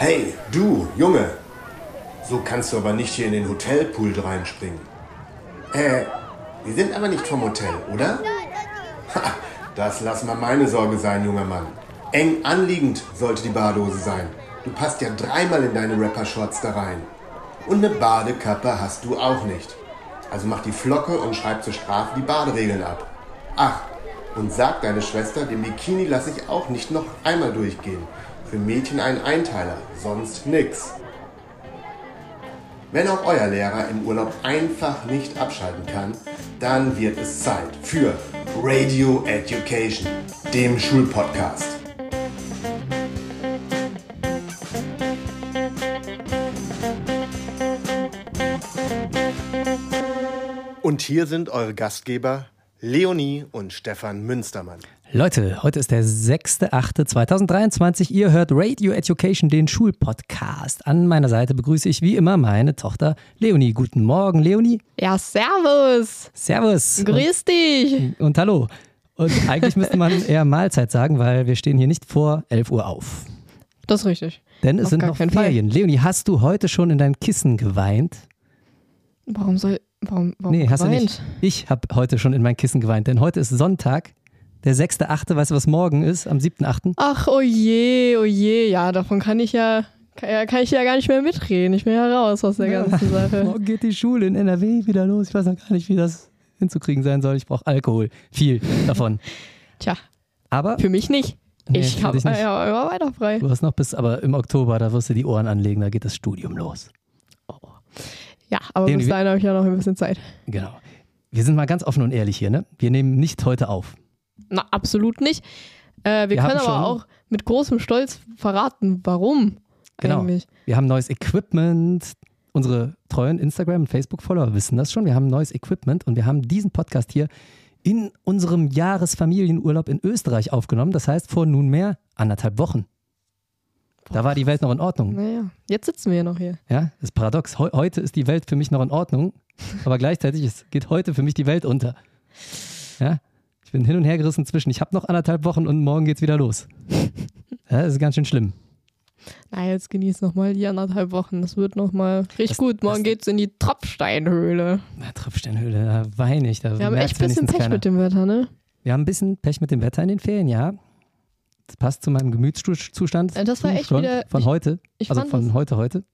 Hey, du, Junge! So kannst du aber nicht hier in den Hotelpool reinspringen. Äh, wir sind aber nicht vom Hotel, oder? Ha, das lass mal meine Sorge sein, junger Mann. Eng anliegend sollte die Badehose sein. Du passt ja dreimal in deine Rapper-Shorts da rein. Und eine Badekappe hast du auch nicht. Also mach die Flocke und schreib zur Strafe die Baderegeln ab. Ach, und sag deine Schwester, den Bikini lasse ich auch nicht noch einmal durchgehen. Für Mädchen ein Einteiler, sonst nix. Wenn auch euer Lehrer im Urlaub einfach nicht abschalten kann, dann wird es Zeit für Radio Education, dem Schulpodcast. Und hier sind eure Gastgeber Leonie und Stefan Münstermann. Leute, heute ist der 6.8.2023. Ihr hört Radio Education, den Schulpodcast. An meiner Seite begrüße ich wie immer meine Tochter Leonie. Guten Morgen, Leonie. Ja, servus. Servus. Grüß und, dich. Und hallo. Und eigentlich müsste man eher Mahlzeit sagen, weil wir stehen hier nicht vor 11 Uhr auf. Das ist richtig. Denn es Auf sind noch keinen Fall. Ferien. Leonie, hast du heute schon in dein Kissen geweint? Warum soll. Warum, warum nee, hast du geweint? nicht. Ich habe heute schon in mein Kissen geweint, denn heute ist Sonntag, der 6.8. Weißt du, was morgen ist? Am 7.8. Ach, oh je, oh je. Ja, davon kann ich ja. Kann, ja- kann ich ja gar nicht mehr mitreden. Ich bin ja raus aus der ganzen Sache. Morgen geht die Schule in NRW wieder los. Ich weiß noch gar nicht, wie das hinzukriegen sein soll. Ich brauche Alkohol. Viel davon. Tja, Aber für mich nicht. Nee, ich habe ja immer weiter frei. du hast noch bis, aber im Oktober, da wirst du die Ohren anlegen, da geht das Studium los. Ja, aber Den- bis dahin habe ich ja noch ein bisschen Zeit. Genau. Wir sind mal ganz offen und ehrlich hier, ne? Wir nehmen nicht heute auf. Na, absolut nicht. Äh, wir, Wir können aber auch mit großem Stolz verraten, warum Genau. eigentlich. Wir haben neues Equipment. Unsere treuen Instagram- und Facebook-Follower wissen das schon. Wir haben neues Equipment und wir haben diesen Podcast hier in unserem Jahresfamilienurlaub in Österreich aufgenommen. Das heißt, vor nunmehr anderthalb Wochen. Da war die Welt noch in Ordnung. Naja, jetzt sitzen wir ja noch hier. Ja, das ist paradox. Heu heute ist die Welt für mich noch in Ordnung, aber gleichzeitig ist, geht heute für mich die Welt unter. Ja, ich bin hin und her gerissen zwischen, ich habe noch anderthalb Wochen und morgen geht's wieder los. Ja, das ist ganz schön schlimm. Na, jetzt genieß noch mal die anderthalb Wochen. Das wird noch mal richtig Das- gut. Morgen das- geht's in die Tropfsteinhöhle. Na, Tropfsteinhöhle, da weine ich. Da Wir haben echt ein bisschen Pech keiner. mit dem Wetter, ne? Wir haben ein bisschen Pech mit dem Wetter in den Ferien, ja. Das passt zu meinem Gemütszustand. Ja, das war echt wieder- Von ich- heute. Ich also von das, heute, heute.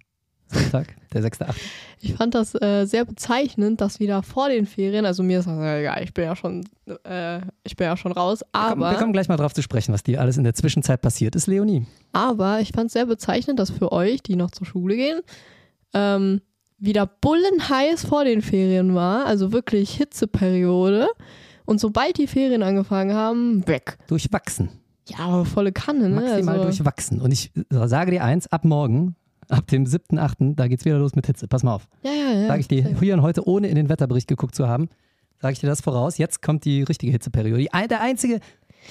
Sonntag, der 6.8. ich fand das äh, sehr bezeichnend, dass wieder vor den Ferien, also mir ist das ja egal, ich bin ja schon, äh, ich bin ja schon raus, Komm, wir aber, kommen gleich mal drauf zu sprechen, was dir alles in der Zwischenzeit passiert ist, Leonie. aber ich fand es sehr bezeichnend, dass für euch, die noch zur Schule gehen, ähm, wieder bullenheiß vor den Ferien war, also wirklich Hitzeperiode. Und sobald die Ferien angefangen haben, weg. Durchwachsen. Ja, aber volle Kanne, ne? Maximal also, durchwachsen. Und ich sage dir eins, ab morgen, ab dem 7.8., da geht's wieder los mit Hitze. Pass mal auf. Ja, ja, ja. Sage ich dir hier und heute, ohne in den Wetterbericht geguckt zu haben, sage ich dir das voraus. Jetzt kommt die richtige Hitzeperiode. Der einzige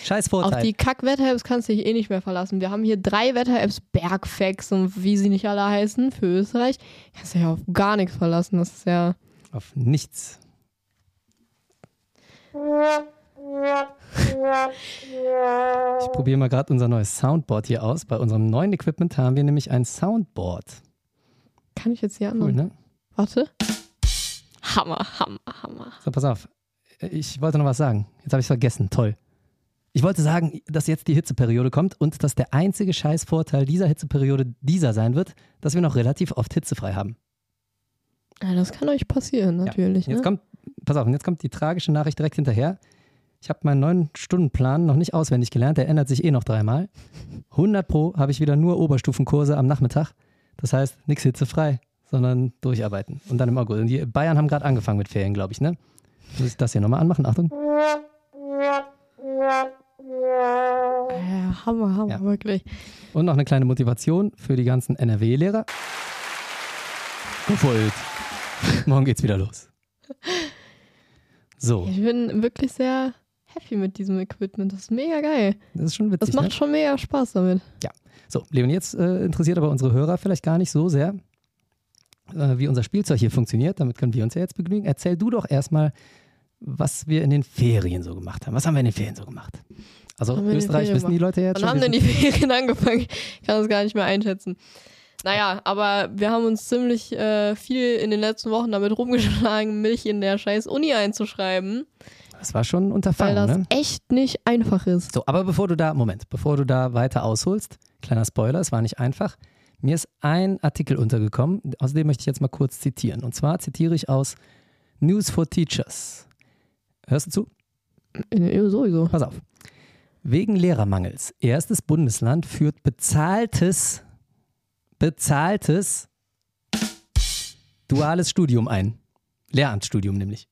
scheiß Auf Vorteil. die Kack-Wetter-Apps kannst du dich eh nicht mehr verlassen. Wir haben hier drei Wetter-Apps, Bergfax und wie sie nicht alle heißen, für Österreich. Kannst du dich auf gar nichts verlassen. Das ist ja. Auf nichts. Ich probiere mal gerade unser neues Soundboard hier aus. Bei unserem neuen Equipment haben wir nämlich ein Soundboard. Kann ich jetzt hier Cool, anderen? ne? Warte. Hammer, Hammer, Hammer. So, pass auf. Ich wollte noch was sagen. Jetzt habe ich vergessen. Toll. Ich wollte sagen, dass jetzt die Hitzeperiode kommt und dass der einzige Scheißvorteil dieser Hitzeperiode dieser sein wird, dass wir noch relativ oft hitzefrei haben. Ja, das kann euch passieren, natürlich. Jetzt ne? kommt, pass auf, und jetzt kommt die tragische Nachricht direkt hinterher. Ich habe meinen neun Stundenplan noch nicht auswendig gelernt, der ändert sich eh noch dreimal. 100 pro habe ich wieder nur Oberstufenkurse am Nachmittag. Das heißt, nichts hitzefrei, sondern durcharbeiten. Und dann im August. Und die Bayern haben gerade angefangen mit Ferien, glaube ich, ne? Muss ich das hier nochmal anmachen? Achtung. Ja, Hammer, Hammer, Ja. wirklich. Und noch eine kleine Motivation für die ganzen NRW-Lehrer. It. Morgen geht's wieder los. So, Ich bin wirklich sehr happy mit diesem Equipment. Das ist mega geil. das ist schon witzig. Das macht ne? schon mega Spaß damit. So, Leon, jetzt äh, interessiert aber unsere Hörer vielleicht gar nicht so sehr, äh, wie unser Spielzeug hier funktioniert. Damit können wir uns ja jetzt begnügen. Erzähl du doch erstmal, was wir in den Ferien so gemacht haben. Was haben wir in den Ferien so gemacht? Also Haben Österreich wissen die Leute jetzt Wann haben schon. denn die Ferien angefangen? Ich kann das gar nicht mehr einschätzen. Naja, aber wir haben uns ziemlich äh, viel in den letzten Wochen damit rumgeschlagen, mich in der scheiß Uni einzuschreiben, das war schon ein weil Unterfangen, das ne? echt nicht einfach ist. So, aber bevor du da, Moment, bevor du da weiter ausholst, kleiner Spoiler, es war nicht einfach. Mir ist ein Artikel untergekommen, aus dem möchte ich jetzt mal kurz zitieren. Und zwar zitiere ich aus News for Teachers. Hörst du zu? Äh, Sowieso. Pass auf. Wegen Lehrermangels. Erstes Bundesland führt bezahltes, bezahltes duales Studium ein. Lehramtsstudium nämlich.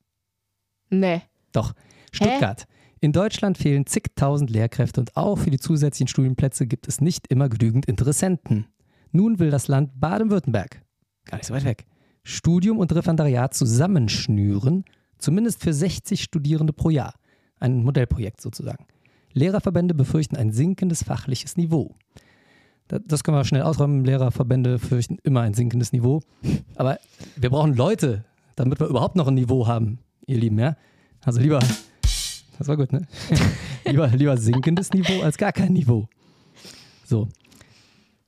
Nee. Doch, Stuttgart. In Deutschland fehlen zigtausend Lehrkräfte und auch für die zusätzlichen Studienplätze gibt es nicht immer genügend Interessenten. Nun will das Land Baden-Württemberg, gar nicht so weit weg, Studium und Referendariat zusammenschnüren, zumindest für 60 Studierende pro Jahr. Ein Modellprojekt sozusagen. Lehrerverbände befürchten ein sinkendes fachliches Niveau. Da- Das können wir schnell ausräumen. Lehrerverbände fürchten immer ein sinkendes Niveau. Aber wir brauchen Leute, damit wir überhaupt noch ein Niveau haben, ihr Lieben, ja? Also lieber, das war gut, ne? lieber, lieber sinkendes Niveau als gar kein Niveau. So.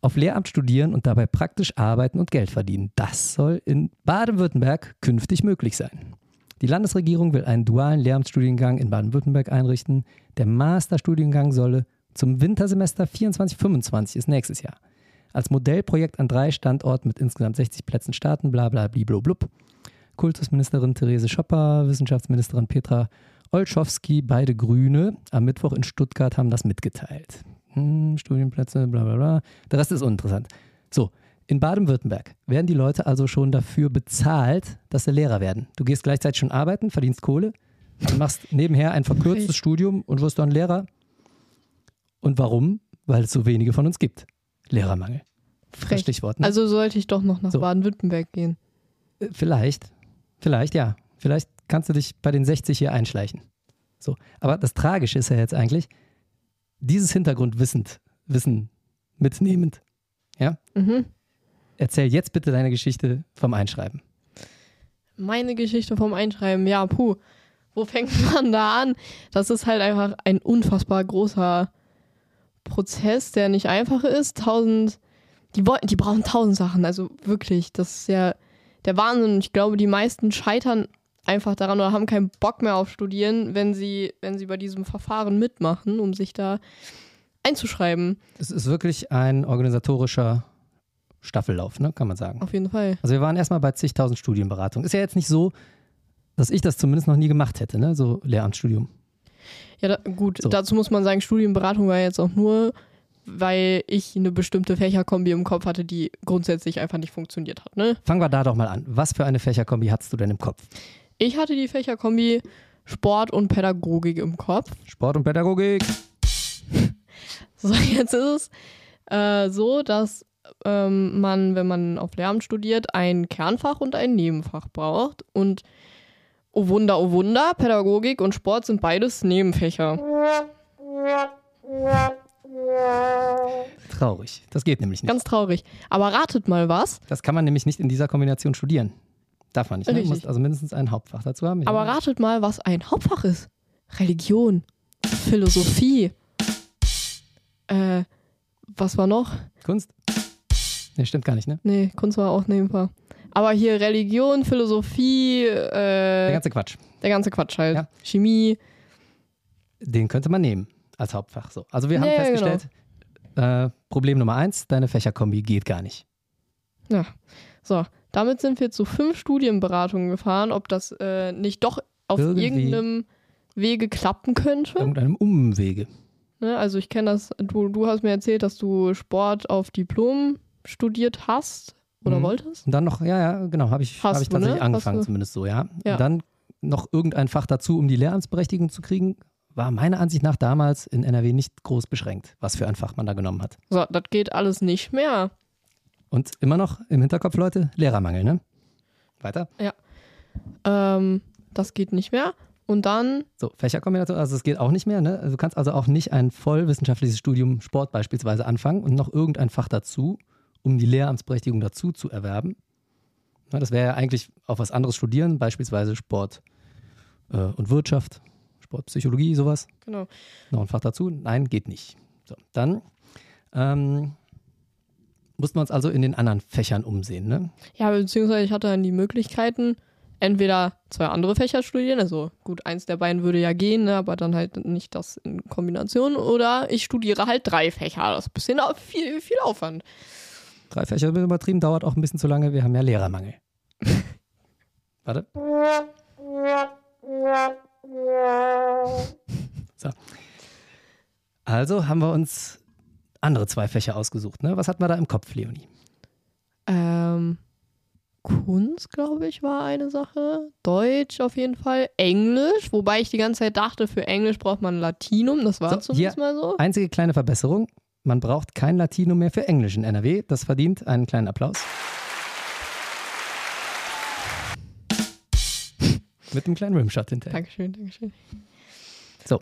Auf Lehramt studieren und dabei praktisch arbeiten und Geld verdienen. Das soll in Baden-Württemberg künftig möglich sein. Die Landesregierung will einen dualen Lehramtsstudiengang in Baden-Württemberg einrichten. Der Masterstudiengang solle zum Wintersemester 24-25 ist nächstes Jahr. Als Modellprojekt an drei Standorten mit insgesamt 60 Plätzen starten, bla bla blub. Kultusministerin Therese Schopper, Wissenschaftsministerin Petra Olschowski, beide Grüne, am Mittwoch in Stuttgart haben das mitgeteilt. Hm, Studienplätze, bla bla bla. Der Rest ist uninteressant. So, in Baden-Württemberg werden die Leute also schon dafür bezahlt, dass sie Lehrer werden. Du gehst gleichzeitig schon arbeiten, verdienst Kohle, machst nebenher ein verkürztes. Studium und wirst dann Lehrer. Und warum? Weil es so wenige von uns gibt. Lehrermangel. Das Frech. Stichwort. Ne? Also sollte ich doch noch nach So. Baden-Württemberg gehen. Äh, Vielleicht. Vielleicht, ja. Vielleicht kannst du dich bei den 60 hier einschleichen. So. Aber das Tragische ist ja jetzt eigentlich, dieses Hintergrundwissend, Wissen mitnehmend. Ja? Mhm. Erzähl jetzt bitte deine Geschichte vom Einschreiben. Meine Geschichte vom Einschreiben, ja, puh. Wo fängt man da an? Das ist halt einfach ein unfassbar großer Prozess, der nicht einfach ist. Tausend, die, wollten, die brauchen tausend Sachen, also wirklich, das ist ja der Wahnsinn. Ich glaube, die meisten scheitern einfach daran oder haben keinen Bock mehr auf Studieren, wenn sie, wenn sie bei diesem Verfahren mitmachen, um sich da einzuschreiben. Es ist wirklich ein organisatorischer Staffellauf, ne? kann man sagen. Auf jeden Fall. Also wir waren erstmal bei zigtausend Studienberatungen. Ist ja jetzt nicht so, dass ich das zumindest noch nie gemacht hätte, ne? so Lehramtsstudium. Ja, da, gut, So. dazu muss man sagen, Studienberatung war jetzt auch nur, weil ich eine bestimmte Fächerkombi im Kopf hatte, die grundsätzlich einfach nicht funktioniert hat. Ne? Fangen wir da doch mal an. Was für eine Fächerkombi hattest du denn im Kopf? Ich hatte die Fächerkombi Sport und Pädagogik im Kopf. Sport und Pädagogik. So, jetzt ist es äh, so, dass ähm, man, wenn man auf Lehramt studiert, ein Kernfach und ein Nebenfach braucht. Und oh Wunder, oh Wunder, Pädagogik und Sport sind beides Nebenfächer. Traurig. Das geht nämlich nicht. Ganz traurig. Aber ratet mal was. Das kann man nämlich nicht in dieser Kombination studieren. Darf man nicht. Ne? Du musst also mindestens ein Hauptfach dazu haben. Ich Aber habe- ratet mal, was ein Hauptfach ist. Religion, Philosophie. Äh, was war noch? Kunst? Nee, stimmt gar nicht, ne? Nee, Kunst war auch Nebenfach. Aber hier Religion, Philosophie, Der äh, ganze Quatsch. der ganze Quatsch halt. Ja. Chemie. Den könnte man nehmen als Hauptfach. So. Also wir haben Ja, festgestellt, äh, Problem Nummer eins, deine Fächerkombi geht gar nicht. Ja. So, damit sind wir zu fünf Studienberatungen gefahren, ob das äh, nicht doch auf Irgendwie. irgendeinem Wege klappen könnte. Irgendeinem Umwege. Ne? Also ich kenne das, du, du hast mir erzählt, dass du Sport auf Diplom studiert hast oder Mhm. wolltest. Und dann noch, ja, ja, genau, habe ich, Hast hab ich du, ne? tatsächlich Hast angefangen, zumindest so, ja. Ja. Und dann noch irgendein Fach dazu, um die Lehramtsberechtigung zu kriegen, war meiner Ansicht nach damals in NRW nicht groß beschränkt, was für ein Fach man da genommen hat. So, das geht alles nicht mehr. Und immer noch im Hinterkopf, Leute, Lehrermangel, ne? Weiter. Ähm, das geht nicht mehr. Und dann, So, Fächerkombination, also es geht auch nicht mehr, ne? Also du kannst also auch nicht ein vollwissenschaftliches Studium Sport beispielsweise anfangen und noch irgendein Fach dazu, um die Lehramtsberechtigung dazu zu erwerben. Ja, das wäre ja eigentlich auch was anderes studieren, beispielsweise Sport äh, und Wirtschaft, Sportpsychologie, sowas. Genau. Noch ein Fach dazu? Nein, geht nicht. So, dann ähm, mussten wir uns also in den anderen Fächern umsehen. Ne? Ja, beziehungsweise ich hatte dann die Möglichkeiten, entweder zwei andere Fächer studieren, also gut, eins der beiden würde ja gehen, ne, aber dann halt nicht das in Kombination, oder ich studiere halt drei Fächer. Das ist ein bisschen viel, viel Aufwand. Drei Fächer bisschen übertrieben, dauert auch ein bisschen zu lange. Wir haben ja Lehrermangel. Warte. So. Also haben wir uns andere zwei Fächer ausgesucht. Ne? Was hatten wir da im Kopf, Leonie? Ähm, Kunst, glaube ich, war eine Sache. Deutsch auf jeden Fall. Englisch, wobei ich die ganze Zeit dachte, für Englisch braucht man Latinum. Das war So, zumindest mal so. Einzige kleine Verbesserung. Man braucht kein Latinum mehr für Englisch in NRW. Das verdient einen kleinen Applaus. Mit einem kleinen Rimshot hinterher. Dankeschön, Dankeschön. So.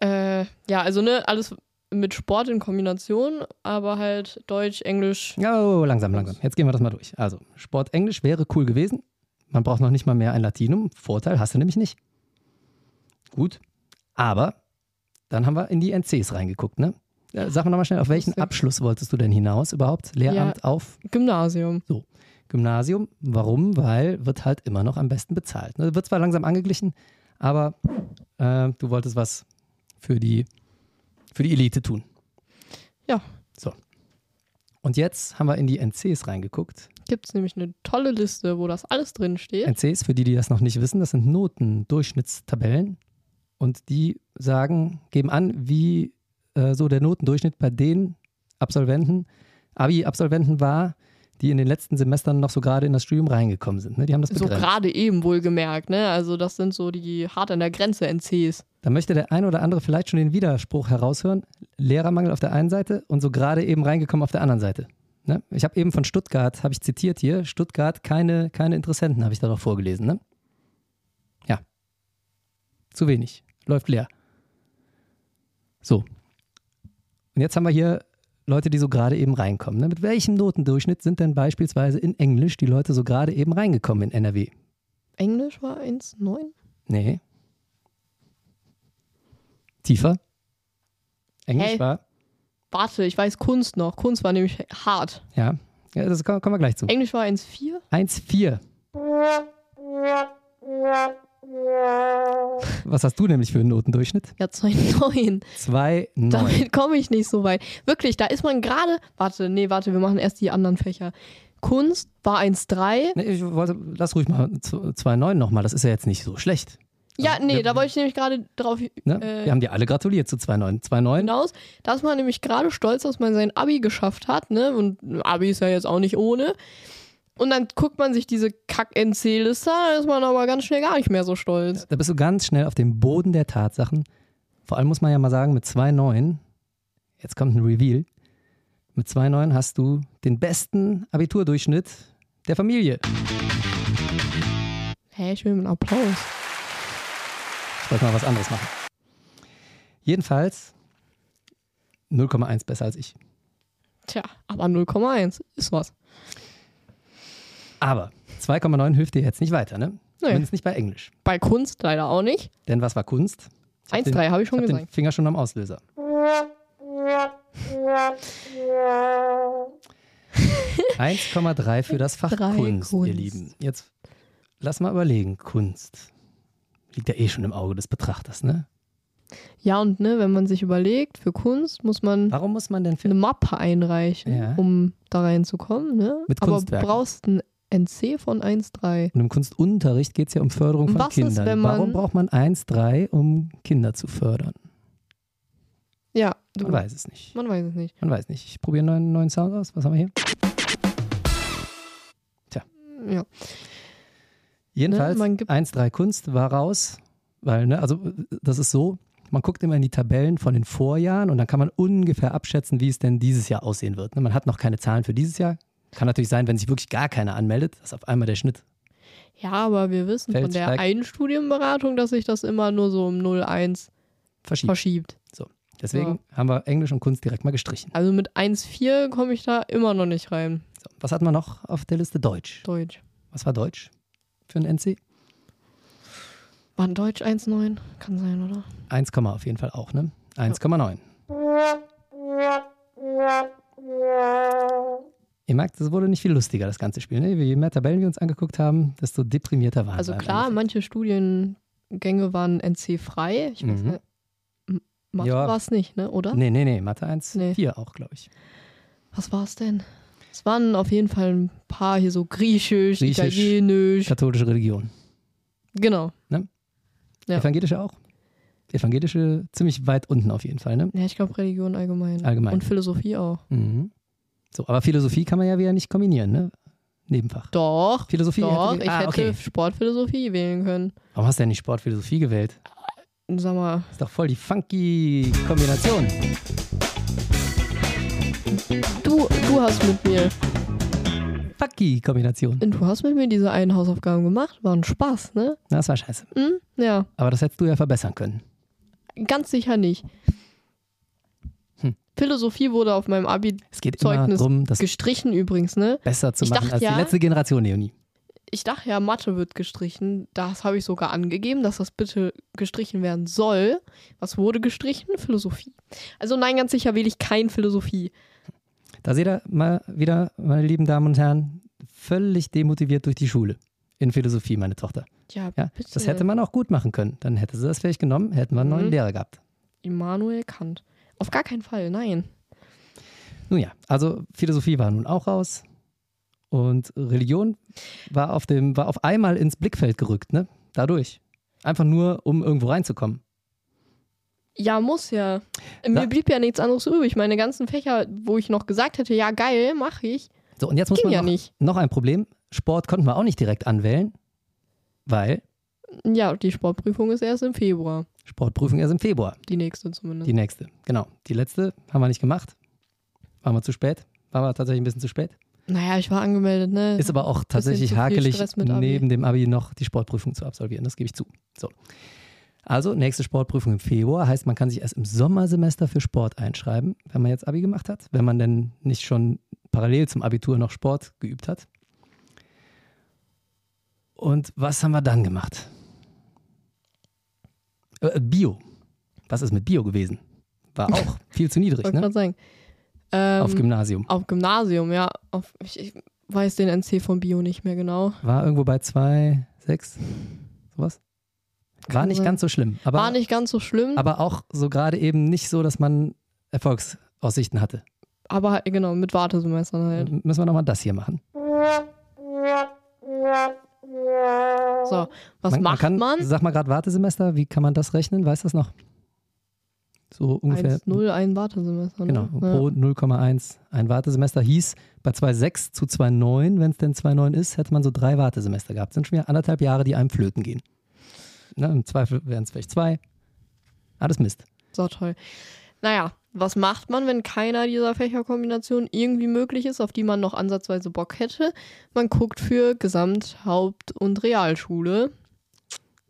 Äh, ja, also ne, alles mit Sport in Kombination, aber halt Deutsch, Englisch. Oh, langsam, langsam. Jetzt gehen wir das mal durch. Also, Sport Englisch wäre cool gewesen. Man braucht noch nicht mal mehr ein Latinum. Vorteil hast du nämlich nicht. Gut. Aber dann haben wir in die NCs reingeguckt, ne? Äh, Sag mal nochmal schnell, auf welchen. Abschluss wolltest du denn hinaus überhaupt? Lehramt auf Gymnasium. Gymnasium. Warum? Weil wird halt immer noch am besten bezahlt. Ne? Wird zwar langsam angeglichen, aber äh, du wolltest was für die, für die Elite tun. Ja. So. Und jetzt haben wir in die NCs reingeguckt. Gibt es nämlich eine tolle Liste, wo das alles drin steht. NCs, für die, die das noch nicht wissen, das sind Notendurchschnittstabellen. Und die sagen, geben an, wie äh, so der Notendurchschnitt bei den Absolventen, Abi-Absolventen war, die in den letzten Semestern noch so gerade in das Studium reingekommen sind. Ne? Die haben das So begrenzt. gerade eben wohlgemerkt, ne? Also das sind so die hart an der Grenze NCs. Da möchte der ein oder andere vielleicht schon den Widerspruch heraushören. Lehrermangel auf der einen Seite und so gerade eben reingekommen auf der anderen Seite. Ne? Ich habe eben von Stuttgart, habe ich zitiert hier, Stuttgart, keine, keine Interessenten, habe ich darauf vorgelesen. Ne? Ja. Zu wenig. Läuft leer. So. Und jetzt haben wir hier Leute, die so gerade eben reinkommen. Ne? Mit welchem Notendurchschnitt sind denn beispielsweise in Englisch die Leute so gerade eben reingekommen in NRW? Englisch war 1,9? Nee. Tiefer. Englisch Hey. war, Warte, ich weiß Kunst noch. Kunst war nämlich hart. ja. ja das kommen kommen wir gleich zu. Englisch war 1,4? 1,4. Was hast du nämlich für einen Notendurchschnitt? Ja, 2,9. 2,9. Damit komme ich nicht so weit. Wirklich, da ist man gerade. Warte, nee, warte, wir machen erst die anderen Fächer. Kunst war 1,3. Nee, ich wollte, lass ruhig mal 2,9 nochmal. Das ist ja jetzt nicht so schlecht. Ja, nee, wir- da wollte ich nämlich gerade drauf Ne? Äh, wir haben dir alle gratuliert zu 2,9. 2,9. hinaus. Da ist man nämlich gerade stolz, dass man sein Abi geschafft hat, ne? Und Abi ist ja jetzt auch nicht ohne. Und dann guckt man sich diese Kack-NC-Liste an, da ist man aber ganz schnell gar nicht mehr so stolz. Da bist du ganz schnell auf dem Boden der Tatsachen. Vor allem muss man ja mal sagen, mit 2,9, jetzt kommt ein Reveal, mit 2,9 hast du den besten Abiturdurchschnitt der Familie. Hä, ich will einen Applaus. Ich wollte mal was anderes machen. Jedenfalls 0,1 besser als ich. Tja, aber 0,1 ist was. Aber 2,9 hilft dir jetzt nicht weiter, ne? Nee. Zumindest nicht bei Englisch. Bei Kunst leider auch nicht. Denn was war Kunst? Ich hab 1,3 den- habe ich schon ich hab den gesagt. Finger schon am Auslöser. Äh. 1,3 für das Fach Drei Kunst, ihr Kunst. Lieben. Jetzt lass mal überlegen. Kunst. Liegt ja eh schon im Auge des Betrachters, ne? Ja, und ne, wenn man sich überlegt, für Kunst muss man Warum muss man denn für. eine Mappe einreichen, Ja. um da reinzukommen. Ne? Mit Aber brauchst ein NC von 1,3. Und im Kunstunterricht geht es ja um Förderung von Was ist, Kindern. man- Warum braucht man 1,3, um Kinder zu fördern? Ja, du, Man weiß es nicht. man weiß es nicht. Man weiß nicht. Ich probiere einen neuen, neuen Sound aus. Was haben wir hier? Ja. Jedenfalls, Ne, man gibt- 1,3 Kunst war raus, weil, ne, also das ist so, man guckt immer in die Tabellen von den Vorjahren und dann kann man ungefähr abschätzen, wie es denn dieses Jahr aussehen wird. Ne, Man hat noch keine Zahlen für dieses Jahr. Kann natürlich sein, wenn sich wirklich gar keiner anmeldet, dass auf einmal der Schnitt. ja, aber wir wissen Feld von der steigt. einen Studienberatung, dass sich das immer nur so um 0,1 verschiebt. verschiebt. Deswegen haben wir Englisch und Kunst direkt mal gestrichen. Also mit 1,4 komme ich da immer noch nicht rein. So, was hatten wir noch auf der Liste? Deutsch. Deutsch. Was war Deutsch für ein NC? War ein Deutsch 1,9? Kann sein, oder? 1, auf jeden Fall auch, ne? 1,9. Ihr merkt, es wurde nicht viel lustiger, das ganze Spiel. Ne? Je mehr Tabellen wir uns angeguckt haben, desto deprimierter waren Also wir. klar, manche Studiengänge waren NC-frei. Ich weiß Mhm. nicht. Mathe Ja. war es nicht, ne? oder? Nee, nee, nee, Mathe 1, Nee. 4 auch, glaube ich. Was war es denn? Es waren auf jeden Fall ein paar hier so Griechisch, Griechisch. Italienisch. Katholische Religion. Genau. Ja. Evangelische auch? Evangelische ziemlich weit unten auf jeden Fall, ne? Ja, ich glaube Religion allgemein. Allgemein. Und Philosophie auch. Mhm. So, aber Philosophie kann man ja wieder nicht kombinieren, ne? Nebenfach. Doch. Philosophie Doch, hätte, ich ah, hätte okay. Sportphilosophie wählen können. Warum hast du denn nicht Sportphilosophie gewählt? Sag mal, Ist doch voll die funky Kombination. du, du hast mit mir, Funky Kombination. du hast mit mir diese einen Hausaufgaben gemacht. War ein Spaß, ne? Na, Das war scheiße. Hm? Ja, Aber das hättest du ja verbessern können. ganz sicher nicht. Philosophie wurde auf meinem Abi Es geht immer Zeugnis darum, das gestrichen übrigens, ne? besser zu Ich machen dachte als ja- die letzte Generation, Leonie. Ich dachte ja, Mathe wird gestrichen. Das habe ich sogar angegeben, dass das bitte gestrichen werden soll. Was wurde gestrichen? Philosophie. Also nein, ganz sicher wähle ich kein Philosophie. Da seht ihr mal wieder, meine lieben Damen und Herren, völlig demotiviert durch die Schule. In Philosophie, meine Tochter. Ja, Ja, bitte. das hätte man auch gut machen können. Dann hätte sie das vielleicht genommen, hätten wir einen neuen Mhm. Lehrer gehabt. Immanuel Kant. Auf gar keinen Fall, nein. Nun ja, also Philosophie war nun auch raus. Und Religion war auf, dem, war auf einmal ins Blickfeld gerückt, ne? Dadurch. Einfach nur, um irgendwo reinzukommen. Ja, muss ja. Da- Mir blieb ja nichts anderes übrig. Meine ganzen Fächer, wo ich noch gesagt hätte, ja geil, mache ich, So, und jetzt muss man ja noch, nicht. noch ein Problem. Sport konnten wir auch nicht direkt anwählen, weil Ja, die Sportprüfung ist erst im Februar. Sportprüfung erst im Februar. Die nächste zumindest. Die nächste, genau. Die letzte haben wir nicht gemacht. Waren wir zu spät. Waren wir tatsächlich ein bisschen zu spät. naja, ich war angemeldet, ne? Ist aber auch tatsächlich hakelig, neben dem Abi noch die Sportprüfung zu absolvieren. Das gebe ich zu. So. Also, nächste Sportprüfung im Februar heißt, man kann sich erst im Sommersemester für Sport einschreiben, wenn man jetzt Abi gemacht hat, wenn man denn nicht schon parallel zum Abitur noch Sport geübt hat. Und was haben wir dann gemacht? Äh, Bio. Was ist mit Bio gewesen? War auch viel zu niedrig, wollte ne? gerade sagen. Ähm, Auf Gymnasium. auf Gymnasium, ja. Auf, ich, ich weiß den NC von Bio nicht mehr genau. War irgendwo bei 2, 6, sowas. War Kann nicht sein. ganz so schlimm. Aber, War nicht ganz so schlimm, aber auch so gerade eben nicht so, dass man Erfolgsaussichten hatte. aber halt, genau, mit Wartesemestern halt. M- Müssen wir nochmal das hier machen. So, was man, macht kann, man? Sag mal gerade Wartesemester, wie kann man das rechnen? Weißt du das noch? So ungefähr. 1-0, ein Wartesemester. Ne? Genau, Ja. pro 0,1 ein Wartesemester hieß bei 2,6 zu 2,9, wenn es denn 2,9 ist, hätte man so drei Wartesemester gehabt. sind schon wieder anderthalb Jahre, die einem flöten gehen. Ne, Im Zweifel wären es vielleicht zwei. Alles Mist. So toll. Naja, was macht man, wenn keiner dieser Fächerkombinationen irgendwie möglich ist, auf die man noch ansatzweise Bock hätte? Man guckt für Gesamt-, Haupt- und Realschule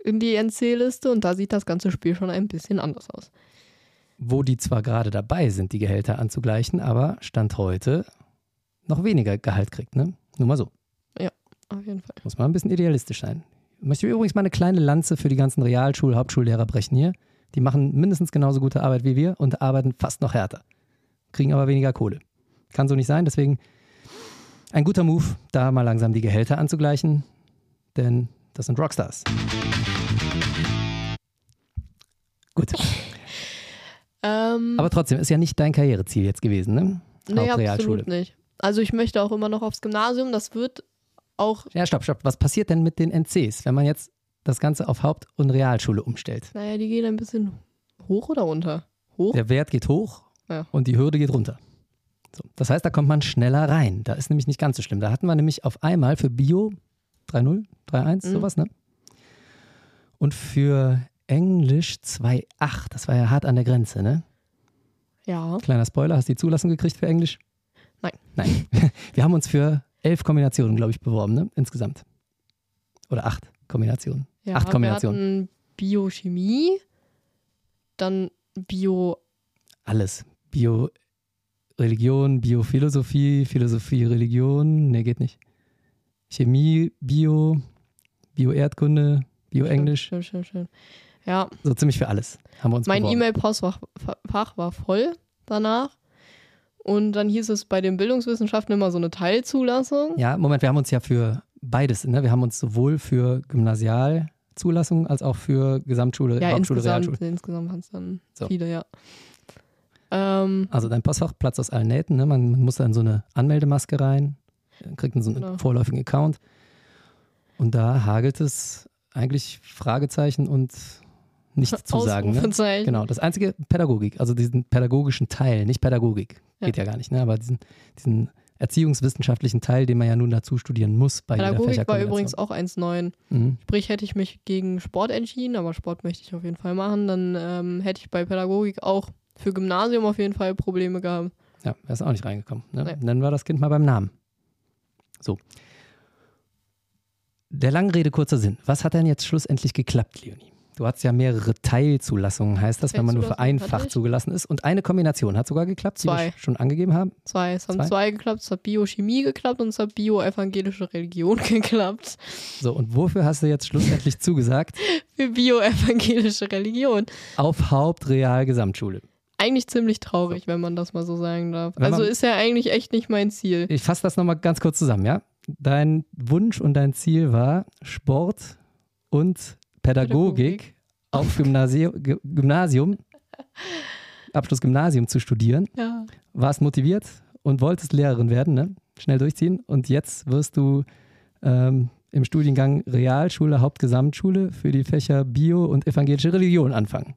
in die NC-Liste und da sieht das ganze Spiel schon ein bisschen anders aus. wo die zwar gerade dabei sind, die Gehälter anzugleichen, aber Stand heute noch weniger Gehalt kriegt. Ne? Nur mal so. Auf jeden Fall. Muss man ein bisschen idealistisch sein. Ich möchte übrigens mal eine kleine Lanze für die ganzen Realschul-, Hauptschullehrer brechen hier. Die machen mindestens genauso gute Arbeit wie wir und arbeiten fast noch härter. Kriegen aber weniger Kohle. Kann so nicht sein, deswegen ein guter Move, da mal langsam die Gehälter anzugleichen, denn das sind Rockstars. Gut, Ähm, aber trotzdem ist ja nicht dein Karriereziel jetzt gewesen, ne? nee, absolut nicht. Also ich möchte auch immer noch aufs Gymnasium. Das wird auch, Ja, stopp, stopp. Was passiert denn mit den NCs, wenn man jetzt das Ganze auf Haupt- und Realschule umstellt? naja, die gehen ein bisschen hoch oder runter? Hoch? Der Wert geht hoch Ja. und die Hürde geht runter. So, das heißt, da kommt man schneller rein. Da ist nämlich nicht ganz so schlimm. Da hatten wir nämlich auf einmal für Bio 3-0, 3-1, Mhm. sowas, ne? Und für Englisch 2-8. Das war ja hart an der Grenze, ne? Ja. Kleiner Spoiler, hast du die Zulassung gekriegt für Englisch? Nein. Nein. Wir haben uns für elf Kombinationen, glaube ich, beworben, ne? Insgesamt. Oder acht Kombinationen. Ja Acht Kombinationen. Wir hatten Biochemie, dann Bio Alles. Bio, Religion, Biophilosophie, Philosophie, Religion. Nee, geht nicht. Chemie, Bio, Bioerdkunde, Bio-Englisch, Schön, schön, schön. Ja, so ziemlich für alles haben wir uns mein. E-Mail-Postfach Fach war voll danach. Und dann hieß es bei den Bildungswissenschaften immer so eine Teilzulassung. Ja, Moment, wir haben uns ja für beides, ne? Wir haben uns sowohl für Gymnasialzulassung als auch für Gesamtschule, Ja, Hauptschule, insgesamt, Realschule. insgesamt waren es dann So. viele, ja. Ähm, Also dein Postfach platzt aus allen Nähten, ne? Man, man muss da in so eine Anmeldemaske rein, kriegt dann so einen Genau. vorläufigen Account. Und da hagelt es eigentlich Fragezeichen und nichts zu sagen. Ne? Genau, das einzige Pädagogik, also diesen pädagogischen Teil, nicht Pädagogik, Ja. geht ja gar nicht, ne? aber diesen, diesen erziehungswissenschaftlichen Teil, den man ja nun dazu studieren muss bei jeder Pädagogik war übrigens auch 1,9. Mhm. Sprich, hätte ich mich gegen Sport entschieden, aber Sport möchte ich auf jeden Fall machen, dann ähm, hätte ich bei Pädagogik auch für Gymnasium auf jeden Fall Probleme gehabt. Ja, er ist auch nicht reingekommen. Ne? Nee. Nennen wir das Kind mal beim Namen. So. Der langen Rede, kurzer Sinn. Was hat denn jetzt schlussendlich geklappt, Leonie? Du hast ja mehrere Teilzulassungen, heißt das, wenn man nur für ein Fach zugelassen ist. Und eine Kombination hat sogar geklappt, die Zwei. wir schon angegeben haben. Zwei. Es haben Zwei? zwei, geklappt, es hat Biochemie geklappt und es hat Bio-evangelische Religion geklappt. So, und wofür hast du jetzt schlussendlich zugesagt? Für Bio-evangelische Religion. Auf Hauptreal-Gesamtschule. Eigentlich ziemlich traurig, wenn man das mal so sagen darf. Wenn also ist ja eigentlich echt nicht mein Ziel. Ich fasse das nochmal ganz kurz zusammen, ja? Dein Wunsch und dein Ziel war Sport und Pädagogik, Pädagogik. auf Gymnasium, Gymnasium, Abschluss Gymnasium zu studieren. Ja. Warst motiviert und wolltest Lehrerin werden, ne? Schnell durchziehen. Und jetzt wirst du ähm, im Studiengang Realschule, Hauptgesamtschule für die Fächer Bio und evangelische Religion anfangen.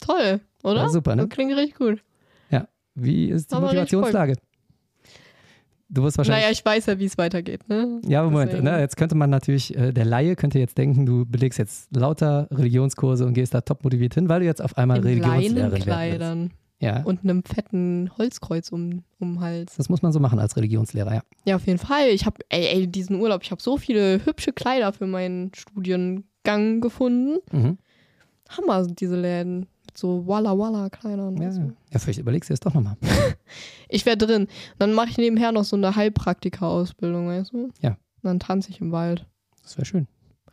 Toll, oder? Ja, super, ne? Das klingt richtig gut. Wie ist die Motivationslage? Du wirst wahrscheinlich. Naja, ich weiß ja, wie es weitergeht. Ne? Ja, aber Moment, ne, jetzt könnte man natürlich, äh, der Laie könnte jetzt denken, du belegst jetzt lauter Religionskurse und gehst da top motiviert hin, weil du jetzt auf einmal In Religionslehrerin. Kleidern Ja, und einem fetten Holzkreuz um, um den Hals. das muss man so machen als Religionslehrer, ja. Ja, auf jeden Fall. Ich habe, ey, ey, diesen Urlaub, ich habe so viele hübsche Kleider für meinen Studiengang gefunden. Mhm. Hammer sind diese Läden. So Walla Walla Kleidern. Ja, und so. ja, vielleicht überlegst du es doch nochmal. Ich wäre drin. Dann mache ich nebenher noch so eine Heilpraktika-Ausbildung, weißt du? Ja. Und dann tanze ich im Wald. Das wäre schön.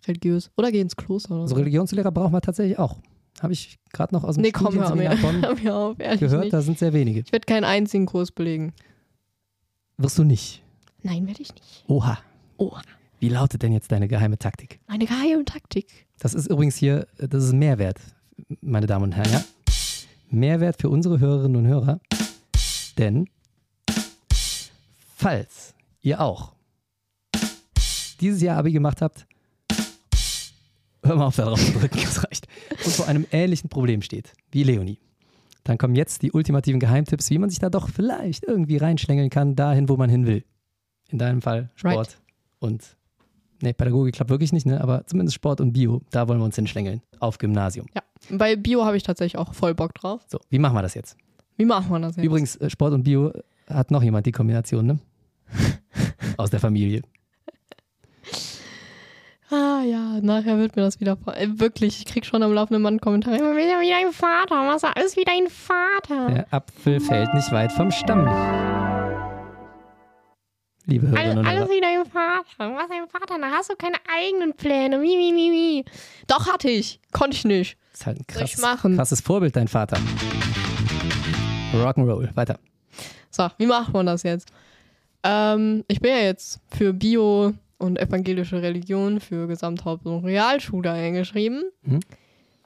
Religiös. Oder geh ins Kloster oder Also so. Religiionslehrer brauchen wir tatsächlich auch. Habe ich gerade noch aus dem Nee, komm, hör mir, hör mir auf, ehrlich gehört, nicht. da sind sehr wenige. Ich werde keinen einzigen Kurs belegen. Wirst du nicht. Nein, werde ich nicht. Oha. Oh, Wie lautet denn jetzt deine geheime Taktik? meine geheime Taktik. Das ist übrigens hier, das ist Mehrwert, meine Damen und Herren, ja? Mehrwert für unsere Hörerinnen und Hörer. Denn falls ihr auch dieses Jahr Abi gemacht habt, hör mal auf da drauf zu drücken, das reicht, und vor einem ähnlichen Problem steht, wie Leonie, dann kommen jetzt die ultimativen Geheimtipps, wie man sich da doch vielleicht irgendwie reinschlängeln kann, dahin, wo man hin will. In deinem Fall Sport Right. und Nee, Pädagogik klappt wirklich nicht, ne? aber zumindest Sport und Bio, da wollen wir uns hinschlängeln. Auf Gymnasium. Ja, bei Bio habe ich tatsächlich auch voll Bock drauf. So, wie machen wir das jetzt? Wie macht man das jetzt? Übrigens, äh, Sport und Bio hat noch jemand die Kombination, ne? Aus der Familie. Ah ja, nachher wird mir das wieder vor- äh, wirklich. Ich krieg schon am laufenden Band Kommentare. Immer wieder wie dein Vater. Was ist wie dein Vater? Der Apfel fällt nicht weit vom Stamm. Liebe Hörerinnen und Hörer. wie dein Vater. Was dein Vater? Da hast du keine eigenen Pläne. Mi, mi, mi, mi. Doch hatte ich. Konnte ich nicht. ist halt ein krass, krasses Vorbild, dein Vater. Rock'n'Roll. Weiter. So, wie macht man das jetzt? Ähm, ich bin ja jetzt für Bio und evangelische Religion für Gesamthaupt- und Realschule eingeschrieben. Mhm.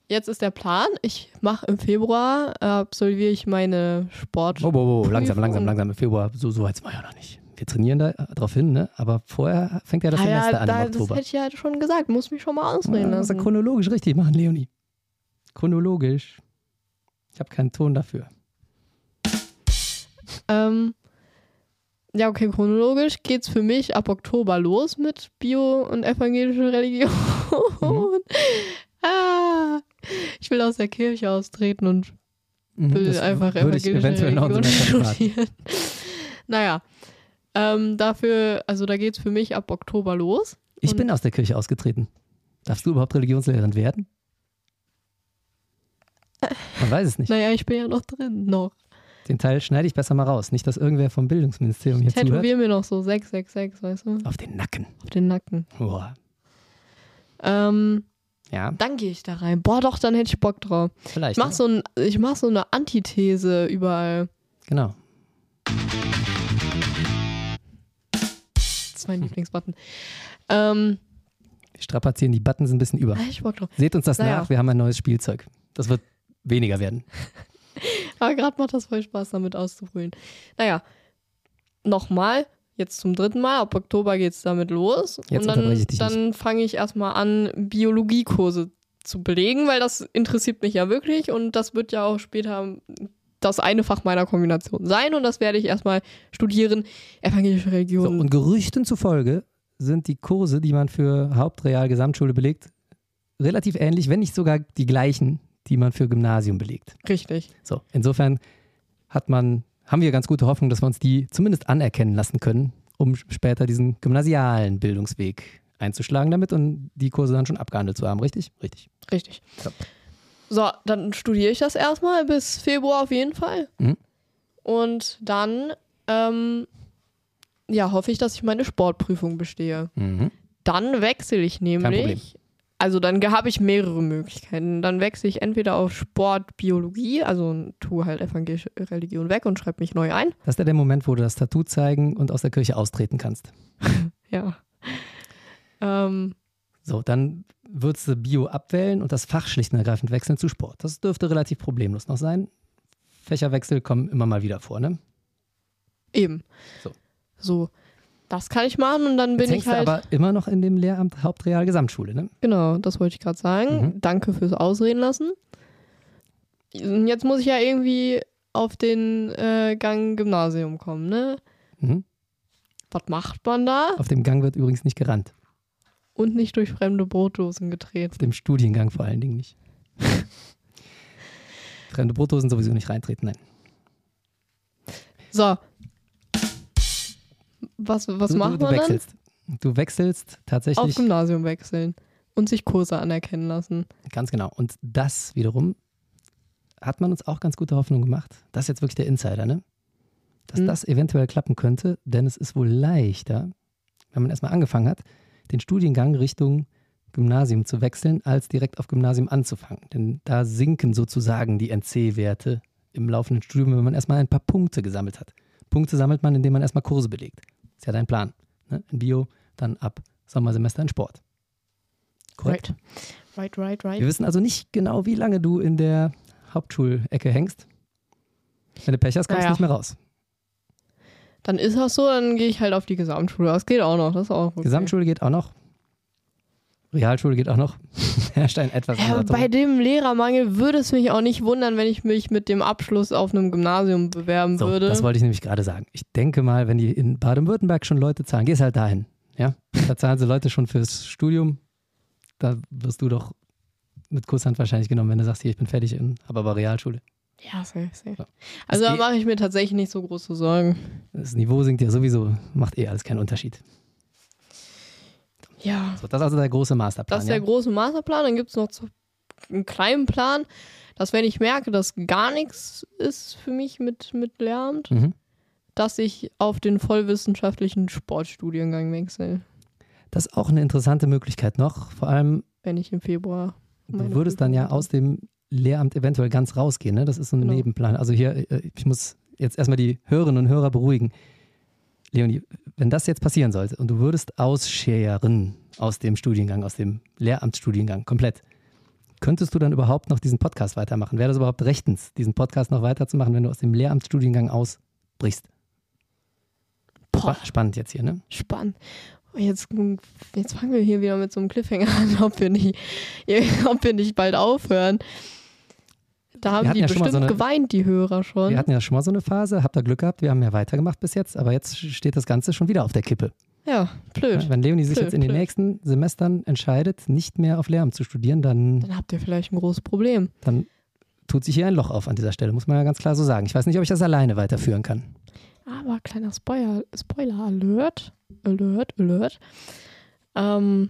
Jetzt ist der Plan, ich mache im Februar, äh, absolviere ich meine Sport. Oh, oh, oh, langsam, Prüfung. langsam, langsam. Im Februar, so, so weit wir ja noch nicht. Wir trainieren da drauf hin, ne? aber vorher fängt ja das Ah Semester ja, an da, im das Oktober. hätte ich ja schon gesagt, muss mich schon mal ausreden Ja, lassen. chronologisch richtig machen, Leonie. Chronologisch. Ich habe keinen Ton dafür. Ähm, ja, okay, chronologisch geht's für mich ab Oktober los mit Bio und evangelische Religion. Mhm. ah, ich will aus der Kirche austreten und Mhm, will das einfach evangelische Religion studieren. naja, ähm, dafür, also da geht's für mich ab Oktober los. Ich bin aus der Kirche ausgetreten. Darfst du überhaupt Religionslehrerin werden? Man weiß es nicht. Naja, ich bin ja noch drin, noch. Den Teil schneide ich besser mal raus. Nicht, dass irgendwer vom Bildungsministerium hier zuhört. Tätowier mir noch so 666, weißt du, Auf den Nacken. auf den Nacken. Boah. Ähm, Ja, Dann gehe ich da rein. Boah, doch, dann hätte ich Bock drauf. vielleicht. Ich mach ne? so, ein, ich mach so eine Antithese überall. Genau. Ist mein Lieblingsbutton. Ähm, Wir strapazieren die Buttons ein bisschen über. hätte ich Bock drauf. Seht uns das Naja. nach, wir haben ein neues Spielzeug. Das wird weniger werden. Aber gerade macht das voll Spaß, damit auszuprobieren. Naja, nochmal, jetzt zum dritten Mal, ab Oktober geht es damit los. Jetzt und dann, dann fange ich erstmal an, Biologiekurse zu belegen, weil das interessiert mich ja wirklich und das wird ja auch später das eine Fach meiner Kombination sein und das werde ich erstmal studieren. Evangelische So, Religion. und Gerüchten zufolge sind die Kurse, die man für Hauptreal Gesamtschule belegt, relativ ähnlich, wenn nicht sogar die gleichen, die man für Gymnasium belegt. Richtig. So, insofern hat man, haben wir ganz gute Hoffnung, dass wir uns die zumindest anerkennen lassen können, um später diesen gymnasialen Bildungsweg einzuschlagen damit und die Kurse dann schon abgehandelt zu haben, richtig? Richtig. Richtig. So. So, dann studiere ich das erstmal bis Februar auf jeden Fall. Mhm. Und dann, ähm, ja, hoffe ich, dass ich meine Sportprüfung bestehe. Mhm. Dann wechsle ich nämlich. Also dann habe ich mehrere Möglichkeiten. Dann wechsle ich entweder auf Sportbiologie, also tue halt evangelische Religion weg und schreibe mich neu ein. Das ist ja der Moment, wo du das Tattoo zeigen und aus der Kirche austreten kannst. Ja. Ähm, So, dann würdest du Bio abwählen und das Fach schlicht und ergreifend wechseln zu Sport. Das dürfte relativ problemlos noch sein. Fächerwechsel kommen immer mal wieder vor, ne? eben. So. So. Das kann ich machen und dann Jetzt bin ich halt. du aber immer noch in dem Lehramt Hauptreal Gesamtschule, ne? Genau, das wollte ich gerade sagen. Mhm. Danke fürs Ausreden lassen. Und Jetzt muss ich ja irgendwie auf den äh, Gang Gymnasium kommen, ne? Mhm. Was macht man da? Auf dem Gang wird übrigens nicht gerannt. Und nicht durch fremde Brotdosen getreten. Auf dem Studiengang vor allen Dingen nicht. Fremde Brotdosen sowieso nicht reintreten, nein. So. Was, was du, macht du, du man dann? wechselst. Du wechselst Auf tatsächlich Gymnasium wechseln. Und sich Kurse anerkennen lassen. Ganz genau. Und das wiederum hat man uns auch ganz gute Hoffnung gemacht. Das ist jetzt wirklich der Insider, ne? Dass Mhm. das eventuell klappen könnte, denn es ist wohl leichter, wenn man erstmal angefangen hat, den Studiengang Richtung Gymnasium zu wechseln, als direkt auf Gymnasium anzufangen. Denn da sinken sozusagen die NC-Werte im laufenden Studium, wenn man erstmal ein paar Punkte gesammelt hat. Punkte sammelt man, indem man erstmal Kurse belegt. Ist ja dein Plan. Ne? In Bio, dann ab Sommersemester in Sport. Korrekt. Right, right, right. Wir wissen also nicht genau, wie lange du in der Hauptschulecke hängst. Wenn du Pech hast, kommst du Naja. nicht mehr raus. Dann ist das so, dann gehe ich halt auf die Gesamtschule. Das geht auch noch. Das ist auch okay. Gesamtschule geht auch noch. Realschule geht auch noch. Herrscht ein etwas Ja, bei dem Lehrermangel würde es mich auch nicht wundern, wenn ich mich mit dem Abschluss auf einem Gymnasium bewerben so, würde. das wollte ich nämlich gerade sagen. Ich denke mal, wenn die in Baden-Württemberg schon Leute zahlen, gehst halt dahin. Ja? Da zahlen sie Leute schon fürs Studium. Da wirst du doch mit Kusshand wahrscheinlich genommen, wenn du sagst, hier, ich bin fertig, habe aber Realschule. Ja, safe, safe. Ja. Also da geht- mache ich mir tatsächlich nicht so große Sorgen. Das Niveau sinkt ja sowieso, macht eh alles keinen Unterschied. Ja, So, das ist also der große Masterplan. das ist der ja? große Masterplan. Dann gibt es noch so einen kleinen Plan, dass wenn ich merke, dass gar nichts ist für mich mit, mit Lehramt, mhm. dass ich auf den vollwissenschaftlichen Sportstudiengang wechsle, Das ist auch eine interessante Möglichkeit noch. Vor allem, wenn ich im Februar. du würdest dann ja aus dem Lehramt eventuell ganz rausgehen. Ne? Das ist so ein Genau. Nebenplan. Also hier, äh, ich muss jetzt erstmal die Hörerinnen und Hörer beruhigen. Leonie, wenn das jetzt passieren sollte und du würdest ausscheren aus dem Studiengang, aus dem Lehramtsstudiengang komplett, könntest du dann überhaupt noch diesen Podcast weitermachen? Wäre das überhaupt rechtens, diesen Podcast noch weiterzumachen, wenn du aus dem Lehramtsstudiengang ausbrichst? Boah, Spa- Spannend jetzt hier, ne? spannend. Und Jetzt, jetzt fangen wir hier wieder mit so einem Cliffhanger an, ob wir nicht, ob wir nicht bald aufhören. Da haben die ja bestimmt so eine- geweint, die Hörer schon. Wir hatten ja schon mal so eine Phase, habt ihr Glück gehabt, wir haben ja weitergemacht bis jetzt, aber jetzt steht das Ganze schon wieder auf der Kippe. ja, blöd. Wenn Leonie sich Blöd, jetzt in den blöd. nächsten Semestern entscheidet, nicht mehr auf Lehramt zu studieren, dann, Dann habt ihr vielleicht ein großes Problem. dann tut sich hier ein Loch auf an dieser Stelle, muss man ja ganz klar so sagen. Ich weiß nicht, ob ich das alleine weiterführen kann. Aber kleiner Spoiler, Spoiler Alert, Alert, Alert. Ähm,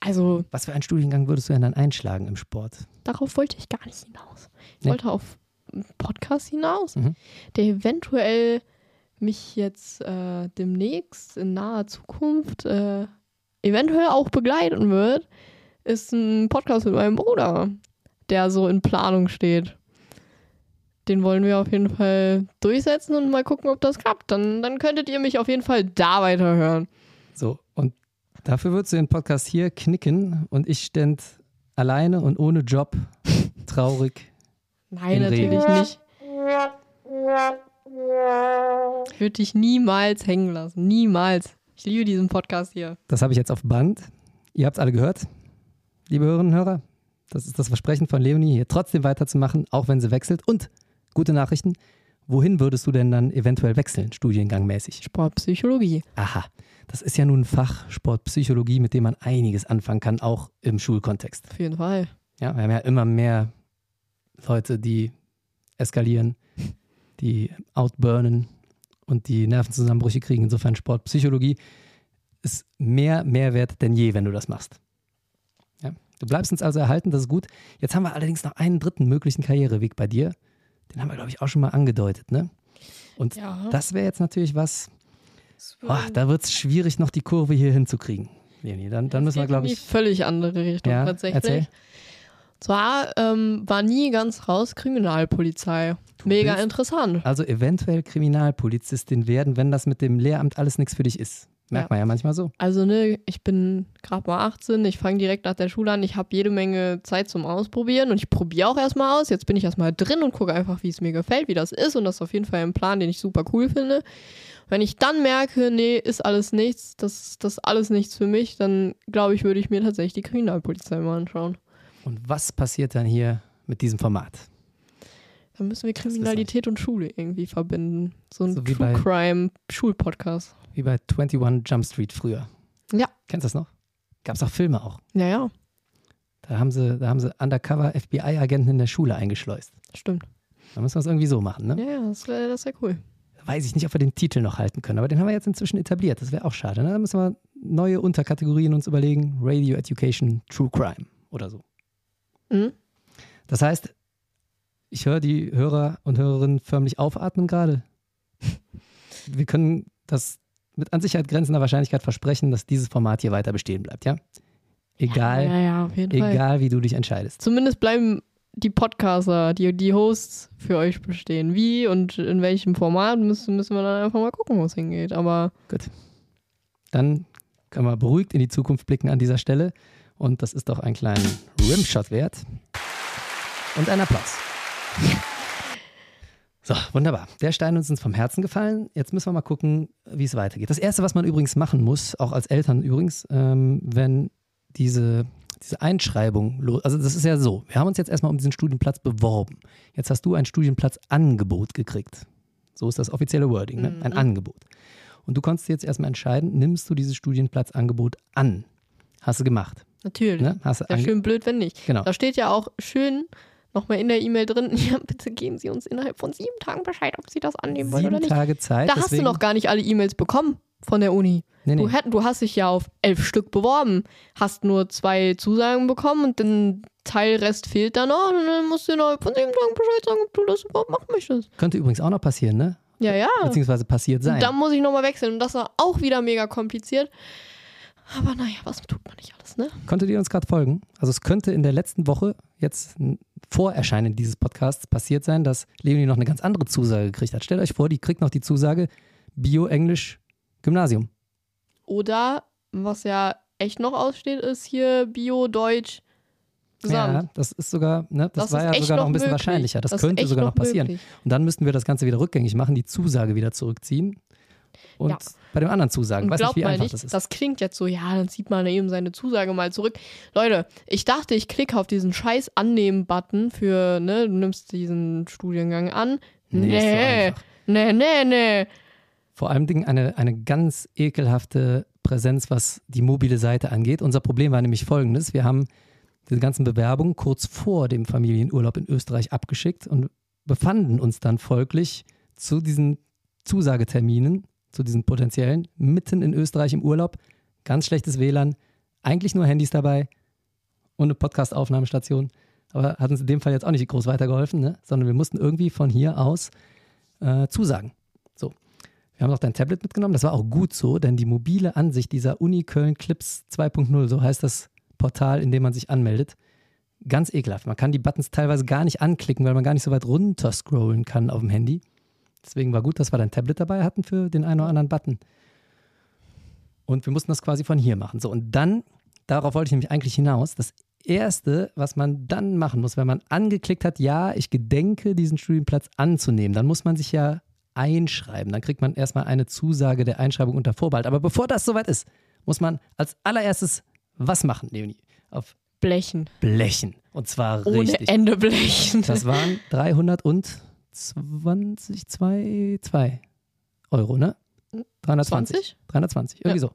also Was für einen Studiengang würdest du denn dann einschlagen im Sport? Darauf wollte ich gar nicht hinaus. Ich Nee. wollte auf einen Podcast hinaus, Mhm. der eventuell mich jetzt äh, demnächst in naher Zukunft äh, eventuell auch begleiten wird. ist ein Podcast mit meinem Bruder, der so in Planung steht. Den wollen wir auf jeden Fall durchsetzen und mal gucken, ob das klappt. Dann, dann könntet ihr mich auf jeden Fall da weiterhören. So, und dafür würdest du den Podcast hier knicken und ich ständ alleine und ohne Job traurig. Nein, natürlich nicht. Ich würde dich niemals hängen lassen. Niemals. Ich liebe diesen Podcast hier. Das habe ich jetzt auf Band. Ihr habt es alle gehört, liebe Hörerinnen und Hörer. Das ist das Versprechen von Leonie, hier trotzdem weiterzumachen, auch wenn sie wechselt. Und gute Nachrichten. Wohin würdest du denn dann eventuell wechseln, studiengangmäßig? Sportpsychologie. Aha, das ist ja nun ein Fach Sportpsychologie, mit dem man einiges anfangen kann, auch im Schulkontext. Auf jeden Fall. Ja, wir haben ja immer mehr Leute, die eskalieren, die outburnen und die Nervenzusammenbrüche kriegen. Insofern Sportpsychologie ist mehr Mehrwert denn je, wenn du das machst. Ja, du bleibst uns also erhalten, das ist gut. Jetzt haben wir allerdings noch einen dritten möglichen Karriereweg bei dir. Den haben wir, glaube ich, auch schon mal angedeutet, ne? Und Ja. das wäre jetzt natürlich was, oh, da wird es schwierig, noch die Kurve hier hinzukriegen. Leonie, dann, dann müssen wir, glaube in die ich, völlig andere Richtung Ja, tatsächlich. erzähl. Zwar ähm, war nie ganz raus Kriminalpolizei. Mega willst- interessant. also eventuell Kriminalpolizistin werden, wenn das mit dem Lehramt alles nichts für dich ist. Merkt Ja. man ja manchmal so. Also ne, ich bin gerade mal 18, ich fange direkt nach der Schule an, ich habe jede Menge Zeit zum Ausprobieren und ich probiere auch erstmal aus. Jetzt bin ich erstmal drin und gucke einfach, wie es mir gefällt, wie das ist und das ist auf jeden Fall ein Plan, den ich super cool finde. Wenn ich dann merke, nee, ist alles nichts, das das ist alles nichts für mich, dann glaube ich, würde ich mir tatsächlich die Kriminalpolizei mal anschauen. Und was passiert dann hier mit diesem Format? Dann müssen wir Kriminalität und Schule irgendwie verbinden. So ein So True bei- Crime Schulpodcast. Wie bei 21 Jump Street früher. Ja. Kennst du das noch? Gab es auch Filme auch. Ja, ja, Da haben sie, da haben sie undercover FBI-Agenten in der Schule eingeschleust. stimmt. Da müssen wir es irgendwie so machen, ne? Ja, ja, das wäre das wär cool. Weiß ich nicht, ob wir den Titel noch halten können, aber den haben wir jetzt inzwischen etabliert. Das wäre auch schade. Ne? Da müssen wir neue Unterkategorien uns überlegen. Radio Education, True Crime oder so. Mhm. Das heißt, ich höre die Hörer und Hörerinnen förmlich aufatmen gerade. Wir können das mit an Sicherheit grenzender Wahrscheinlichkeit versprechen, dass dieses Format hier weiter bestehen bleibt, ja? Egal, Ja, ja, jeden Fall. egal wie du dich entscheidest. Zumindest bleiben die Podcaster, die, die Hosts für euch bestehen. Wie und in welchem Format müssen, müssen wir dann einfach mal gucken, wo es hingeht. Aber Gut. Dann können wir beruhigt in die Zukunft blicken an dieser Stelle. Und das ist doch ein kleinen Rimshot wert. Und ein Applaus. So, wunderbar. Der Stein ist uns vom Herzen gefallen. Jetzt müssen wir mal gucken, wie es weitergeht. Das Erste, was man übrigens machen muss, auch als Eltern übrigens, ähm, wenn diese, diese Einschreibung los, also das ist ja so, wir haben uns jetzt erstmal um diesen Studienplatz beworben. Jetzt hast du ein Studienplatzangebot gekriegt. So ist das offizielle Wording, ne? ein Mhm. Angebot. Und du konntest jetzt erstmal entscheiden, nimmst du dieses Studienplatzangebot an? Hast du gemacht. natürlich. Ne? Hast du ange- schön blöd, wenn nicht. Genau. Da steht ja auch schön nochmal in der E-Mail drin, ja, bitte geben Sie uns innerhalb von sieben Tagen Bescheid, ob Sie das annehmen wollen oder Sieben nicht. Tage Zeit. Da hast du noch gar nicht alle E-Mails bekommen von der Uni. Nee, nee. Du, hätt, du hast dich ja auf elf Stück beworben, hast nur zwei Zusagen bekommen und den Teilrest fehlt dann noch und dann musst du innerhalb von sieben Tagen Bescheid sagen, ob du das überhaupt machen möchtest. Könnte übrigens auch noch passieren, ne? Ja, ja. Beziehungsweise passiert sein. Und dann muss ich nochmal wechseln und das war auch wieder mega kompliziert. Aber naja, was tut man nicht alles, ne? Konntet ihr uns gerade folgen? Also es könnte in der letzten Woche, jetzt vor Erscheinen dieses Podcasts, passiert sein, dass Leonie noch eine ganz andere Zusage gekriegt hat. Stellt euch vor, die kriegt noch die Zusage Bio, Englisch, Gymnasium. Oder was ja echt noch aussteht, ist hier Bio, Deutsch, Gesamt. Ja, das ist sogar, ne, das, Das war ja sogar noch ein bisschen möglich. wahrscheinlicher. Das, ist könnte sogar noch passieren. möglich. Und dann müssten wir das Ganze wieder rückgängig machen, die Zusage wieder zurückziehen. Und Ja. Bei dem anderen Zusagen. Und Weiß nicht, glaubt wie mal einfach nicht, das das, ist. klingt jetzt so, ja, dann zieht man eben seine Zusage mal zurück. Leute, ich dachte, ich klicke auf diesen scheiß Annehmen-Button für, ne, du nimmst diesen Studiengang an. Nee, Nee, nee, nee, nee. Vor allem Dingen eine, eine ganz ekelhafte Präsenz, was die mobile Seite angeht. Unser Problem war nämlich folgendes. Wir haben diese ganzen Bewerbungen kurz vor dem Familienurlaub in Österreich abgeschickt und befanden uns dann folglich zu diesen Zusageterminen, zu diesen potenziellen, mitten in Österreich im Urlaub. Ganz schlechtes WLAN, eigentlich nur Handys dabei und eine Podcast-Aufnahmestation. Aber hat uns in dem Fall jetzt auch nicht groß weitergeholfen, ne? sondern wir mussten irgendwie von hier aus äh, zusagen. So. Wir haben auch dein Tablet mitgenommen. Das war auch gut so, denn die mobile Ansicht dieser Uni Köln Clips 2.0, so heißt das Portal, in dem man sich anmeldet. Ganz ekelhaft. Man kann die Buttons teilweise gar nicht anklicken, weil man gar nicht so weit runter scrollen kann auf dem Handy. Deswegen war gut, dass wir dein Tablet dabei hatten für den einen oder anderen Button. Und wir mussten das quasi von hier machen. So, und dann, darauf wollte ich nämlich eigentlich hinaus, das Erste, was man dann machen muss, wenn man angeklickt hat, ja, ich gedenke, diesen Studienplatz anzunehmen, dann muss man sich ja einschreiben. Dann kriegt man erstmal eine Zusage der Einschreibung unter Vorbehalt. Aber bevor das soweit ist, muss man als allererstes was machen, Leonie? Auf Blechen. Blechen. Und zwar Ohne richtig. Ende blechen. Das waren 320, 2, 2 Euro, ne? 320. 20? 320, irgendwie so.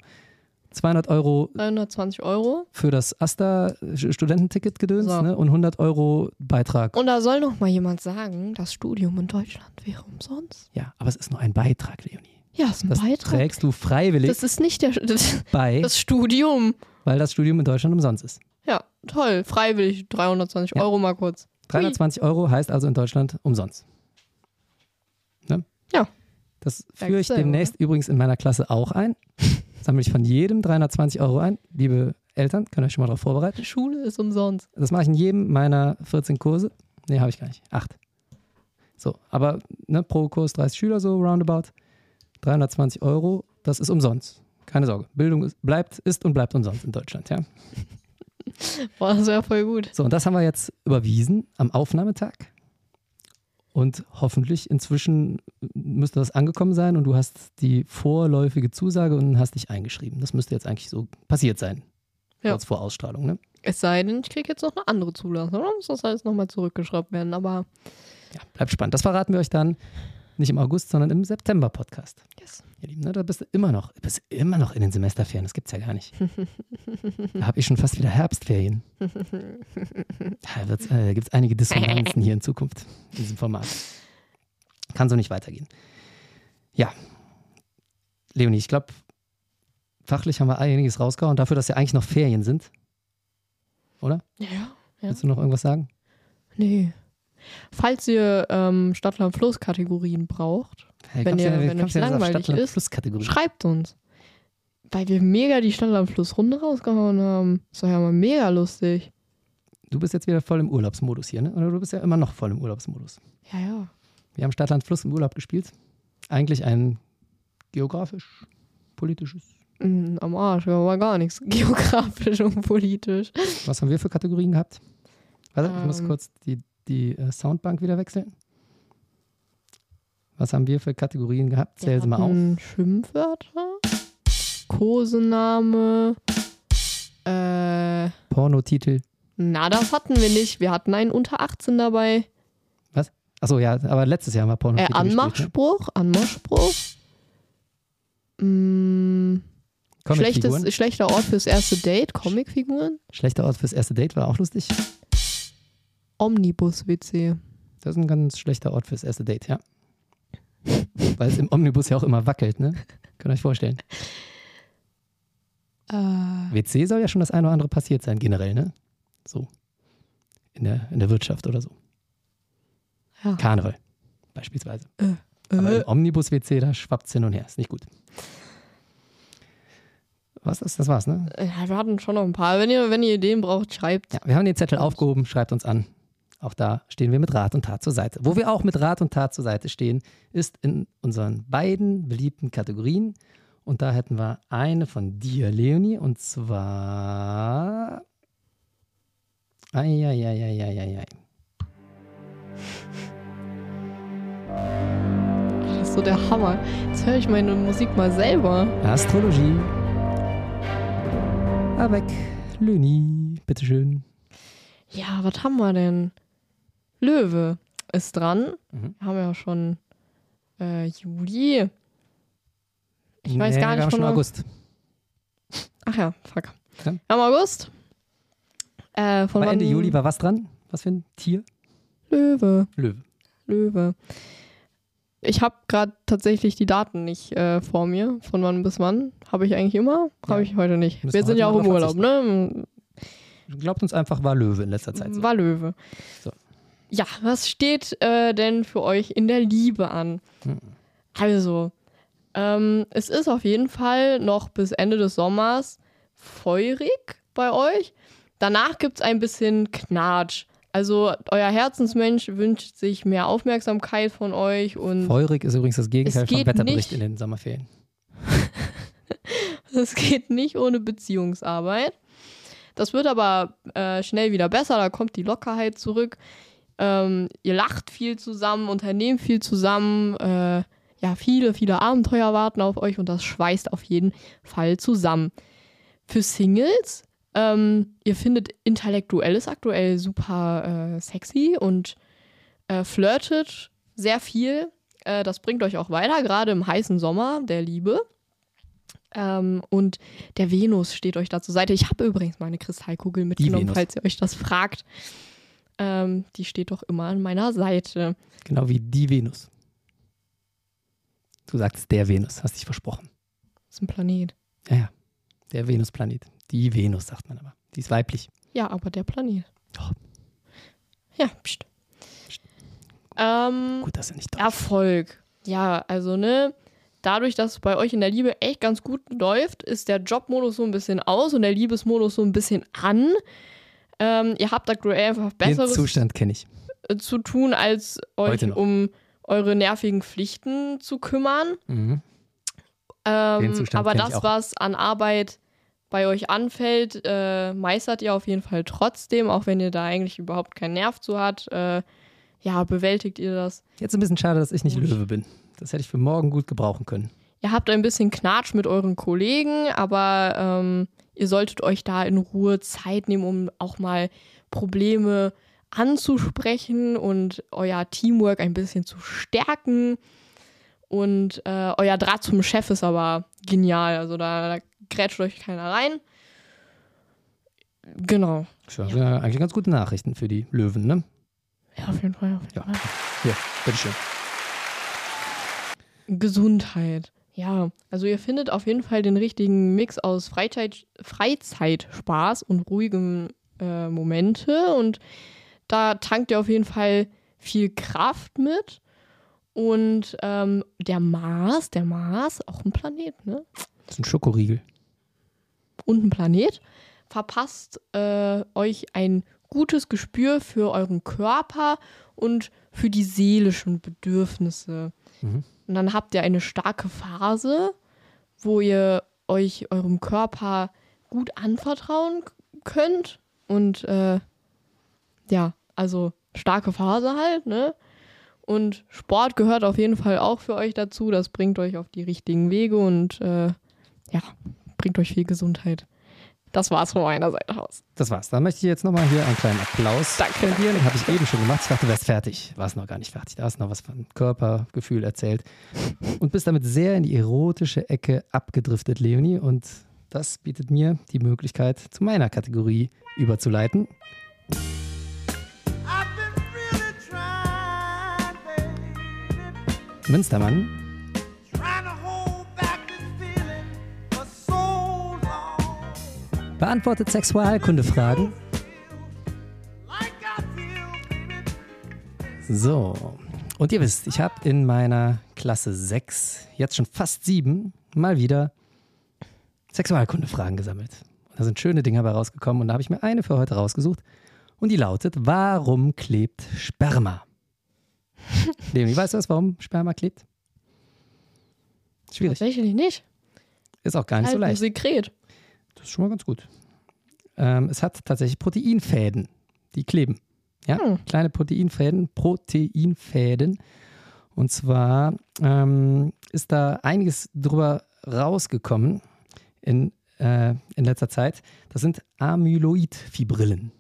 200 Euro 320 Euro. für das Asta-Studententicket-Gedöns So. ne? und 100 Euro Beitrag. Und da soll noch mal jemand sagen, das Studium in Deutschland wäre umsonst. Ja, aber es ist nur ein Beitrag, Leonie. Ja, ist ein Das Beitrag. trägst du freiwillig Das ist nicht der, das, bei, das Studium. weil das Studium in Deutschland umsonst ist. Ja, toll. Freiwillig. 320 Ja. Euro mal kurz. 320 Euro heißt also in Deutschland umsonst. Ja. Das führe ich demnächst übrigens in meiner Klasse auch ein. Sammle ich von jedem 320 Euro ein. Liebe Eltern, könnt ihr euch schon mal darauf vorbereiten. Die Schule ist umsonst. Das mache ich in jedem meiner 14 Kurse. Nee, habe ich gar nicht. Acht. So, aber ne, pro Kurs 30 Schüler, so roundabout. 320 Euro, das ist umsonst. Keine Sorge. Bildung ist, bleibt, ist und bleibt umsonst in Deutschland, ja. Boah, das wäre voll gut. So, und das haben wir jetzt überwiesen am Aufnahmetag. Und hoffentlich inzwischen müsste das angekommen sein und du hast die vorläufige Zusage und hast dich eingeschrieben. Das müsste jetzt eigentlich so passiert sein. Ja. Kurz vor Ausstrahlung, ne? Es sei denn, ich kriege jetzt noch eine andere Zulassung. Dann muss das alles nochmal zurückgeschraubt werden. Aber Ja, bleibt spannend. Das verraten wir euch dann nicht im August, sondern im September-Podcast. yes. Ihr Lieben, ne, da bist du immer noch, bist immer noch in den Semesterferien. Das gibt's ja gar nicht. da habe ich schon fast wieder Herbstferien. Da äh, gibt es einige Dissonanzen hier in Zukunft in diesem Format. Kann so nicht weitergehen. Ja. Leonie, ich glaube, fachlich haben wir einiges rausgehauen, dafür, dass ja eigentlich noch Ferien sind. Oder? Ja. Ja. Willst du noch irgendwas sagen? Nee. Falls ihr ähm, Stadtland-Fluss-Kategorien braucht, Hey, Wenn ihr- wenn euch langweilig ist, schreibt uns. Weil wir mega die Stadtland-Fluss-Runde rausgehauen haben. Das war ja mal mega lustig. Du bist jetzt wieder voll im Urlaubsmodus hier, ne? Oder du bist ja immer noch voll im Urlaubsmodus. Ja, ja. Wir haben Stadtland Fluss im Urlaub gespielt. Eigentlich ein geografisch, politisches. Mm, am Arsch, ja, war gar nichts. Geografisch und politisch. Was haben wir für Kategorien gehabt? Warte, ich muss Ähm. kurz die, die äh, Soundbank wieder wechseln. Was haben wir für Kategorien gehabt? Zähl sie mal auf. Schimpfwörter, Kosename, äh, Pornotitel. na, das hatten wir nicht. Wir hatten einen unter 18 dabei. Achso, ja, aber letztes Jahr haben wir Äh, Pornotitel gespielt. Ne? Anmachspruch, Anmachspruch. Mm, Comicfiguren. schlechtes, schlechter Ort fürs erste Date, Comicfiguren. Schlechter Ort fürs erste Date war auch lustig. Omnibus-WC. Das ist ein ganz schlechter Ort fürs erste Date, ja. Weil es im Omnibus ja auch immer wackelt, ne? Könnt ihr euch vorstellen. Äh, WC soll ja schon das eine oder andere passiert sein, generell, ne? So. In der, in der Wirtschaft oder so. ja. Karneval, beispielsweise. Aber Äh, im Omnibus-WC, da schwappt hin und her. Ist nicht gut. Was ist? Das war's, ne? ja, wir hatten schon noch ein paar. Wenn ihr, wenn ihr Ideen braucht, schreibt. Ja, wir haben den Zettel aufgehoben, schreibt uns an. Auch da stehen wir mit Rat und Tat zur Seite. Wo wir auch mit Rat und Tat zur Seite stehen, ist in unseren beiden beliebten Kategorien. Und da hätten wir eine von dir, Leonie, und zwar. Eieieiei. Das ist so der Hammer. Jetzt höre ich meine Musik mal selber. Astrologie. Avec Leonie, bitteschön. Ja, was haben wir denn? Löwe ist dran. Mhm. Wir haben ja schon äh, Juli. Ich weiß Nee, gar wir nicht haben schon. August. Ach ja, fuck. Ja. Wir haben August. Äh, von Ende Juli war was dran? Was für ein Tier? Löwe. Löwe. Löwe. Ich habe gerade tatsächlich die Daten nicht äh, vor mir. Von wann bis wann. Habe ich eigentlich immer? Habe Ja. ich heute nicht. Müssen wir wir sind ja auch im Urlaub, ne? Glaubt uns einfach, war Löwe in letzter Zeit so. War Löwe. So. Ja, was steht äh, denn für euch in der Liebe an? Hm. Also, ähm, es ist auf jeden Fall noch bis Ende des Sommers feurig bei euch. danach gibt es ein bisschen Knatsch. Also euer Herzensmensch wünscht sich mehr Aufmerksamkeit von euch und Feurig ist übrigens das Gegenteil vom geht Wetterbericht nicht- in den Sommerferien. es geht nicht ohne Beziehungsarbeit. Das wird aber äh, schnell wieder besser, da kommt die Lockerheit zurück. Ähm, ihr lacht viel zusammen, unternehmt viel zusammen. Äh, ja, viele, viele Abenteuer warten auf euch und das schweißt auf jeden Fall zusammen. Für Singles, ähm, ihr findet Intellektuelles aktuell super äh, sexy und äh, flirtet sehr viel. Äh, das bringt euch auch weiter, gerade im heißen Sommer der Liebe. Ähm, und der Venus steht euch da zur Seite. Ich habe übrigens meine Kristallkugel mitgenommen, falls ihr euch das fragt. Ähm, die steht doch immer an meiner Seite. Genau wie die Venus. Du sagst der Venus, hast dich versprochen. Das ist ein Planet. Ja, ja. Der Venusplanet. Die Venus, sagt man aber. Die ist weiblich. Ja, aber der Planet. Doch. Ja, pst. Ähm, Gut, dass er nicht da Erfolg. Ja, also ne, dadurch, dass es bei euch in der Liebe echt ganz gut läuft, ist der Jobmodus so ein bisschen aus und der Liebesmodus so ein bisschen an. Ähm, ihr habt aktuell einfach Den Besseres Zustand kenne ich. äh, zu tun, als euch um eure nervigen Pflichten zu kümmern. Mhm. Ähm, aber das, was an Arbeit bei euch anfällt, äh, meistert ihr auf jeden Fall trotzdem, auch wenn ihr da eigentlich überhaupt keinen Nerv zu habt. Äh, ja, bewältigt ihr das. Jetzt ein bisschen schade, dass ich nicht. Löwe bin. Das hätte ich für morgen gut gebrauchen können. Ihr habt ein bisschen Knatsch mit euren Kollegen, aber ähm, ihr solltet euch da in Ruhe Zeit nehmen, um auch mal Probleme anzusprechen und euer Teamwork ein bisschen zu stärken. Und äh, euer Draht zum Chef ist aber genial. Also da, da grätscht euch keiner rein. Genau. Sind ja eigentlich ganz gute Nachrichten für die Löwen, ne? Ja, auf jeden Fall. Auf jeden Ja. Fall. Hier, bitteschön. Gesundheit. Ja, also ihr findet auf jeden Fall den richtigen Mix aus Freizeit, Freizeitspaß und ruhigem äh, Momente und da tankt ihr auf jeden Fall viel Kraft mit und ähm, der Mars, der Mars, auch ein Planet, ne? Das ist ein Schokoriegel. Und ein Planet verpasst äh, euch ein gutes Gespür für euren Körper und für die seelischen Bedürfnisse. Mhm. Und dann habt ihr eine starke Phase, wo ihr euch eurem Körper gut anvertrauen könnt. Und äh, ja, also starke Phase halt, ne? Und Sport gehört auf jeden Fall auch für euch dazu. Das bringt euch auf die richtigen Wege und äh, ja, bringt euch viel Gesundheit. Das war's von meiner Seite aus. Das war's. Dann möchte ich jetzt nochmal hier einen kleinen Applaus Danke. spendieren. Habe ich eben schon gemacht. Ich dachte, du wärst fertig. War es noch gar nicht fertig. Da hast du noch was von Körpergefühl erzählt. Und bist damit sehr in die erotische Ecke abgedriftet, Leonie. Und das bietet mir die Möglichkeit, zu meiner Kategorie überzuleiten. Really trying, Münstermann, beantwortet Sexualkundefragen. So, und ihr wisst, ich habe in meiner Klasse 6, jetzt schon fast 7, mal wieder Sexualkundefragen gesammelt. Da sind schöne Dinge bei rausgekommen und da habe ich mir eine für heute rausgesucht. Und die lautet, warum klebt Sperma? Leonie, weißt du was, warum Sperma klebt? Schwierig. Tatsächlich nicht. Ist auch gar nicht so Halt ein leicht. Sekret. Ist schon mal ganz gut. Ähm, es hat tatsächlich Proteinfäden, die kleben. Ja, Hm. kleine Proteinfäden, Proteinfäden. Und zwar ähm, ist da einiges drüber rausgekommen in, äh, in letzter Zeit. Das sind Amyloidfibrillen,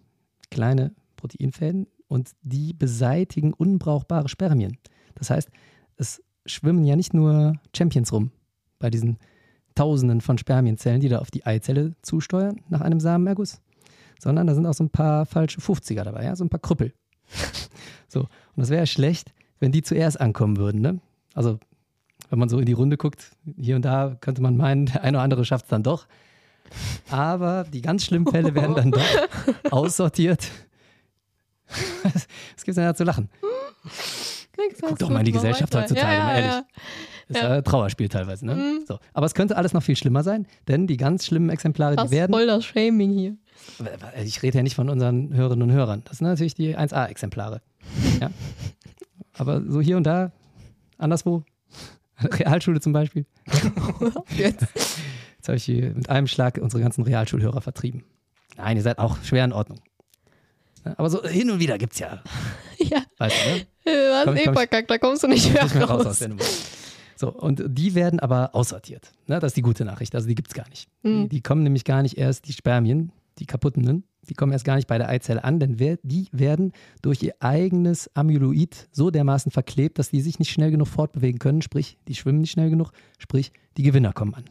kleine Proteinfäden und die beseitigen unbrauchbare Spermien. Das heißt, es schwimmen ja nicht nur Champions rum bei diesen Tausenden von Spermienzellen, die da auf die Eizelle zusteuern nach einem Samenerguss, sondern da sind auch so ein paar falsche 50er dabei, ja, so ein paar Krüppel. so, und das wäre ja schlecht, wenn die zuerst ankommen würden, ne? Also, wenn man so in die Runde guckt, hier und da könnte man meinen, der eine oder andere schafft es dann doch. Aber die ganz schlimmen Fälle werden dann doch aussortiert. Gibt's denn da zu lachen? Guck doch mal in die Gesellschaft heutzutage, mal ehrlich. Ist Ja. ja Trauerspiel teilweise, ne? Mhm. So. Aber es könnte alles noch viel schlimmer sein, denn die ganz schlimmen Exemplare, Das die werden. voll das Shaming hier. Ich rede ja nicht von unseren Hörerinnen und Hörern. Das sind natürlich die 1A-Exemplare. Ja? Aber so hier und da, anderswo, Realschule zum Beispiel. Jetzt. Jetzt habe ich hier mit einem Schlag unsere ganzen Realschulhörer vertrieben. Nein, ihr seid auch schwer in Ordnung. Aber so hin und wieder gibt es ja, Ja, weißt du, ne? du hast Komm eh verkackt, da kommst du nicht mehr Nicht mehr raus aus raus. So, und die werden aber aussortiert. Ne, das ist die gute Nachricht. Also die gibt es gar nicht. Die, Mhm. die kommen nämlich gar nicht erst, die Spermien, die kaputten, die kommen erst gar nicht bei der Eizelle an, denn wer, die werden durch ihr eigenes Amyloid so dermaßen verklebt, dass die sich nicht schnell genug fortbewegen können, sprich, die schwimmen nicht schnell genug, sprich, die Gewinner kommen an.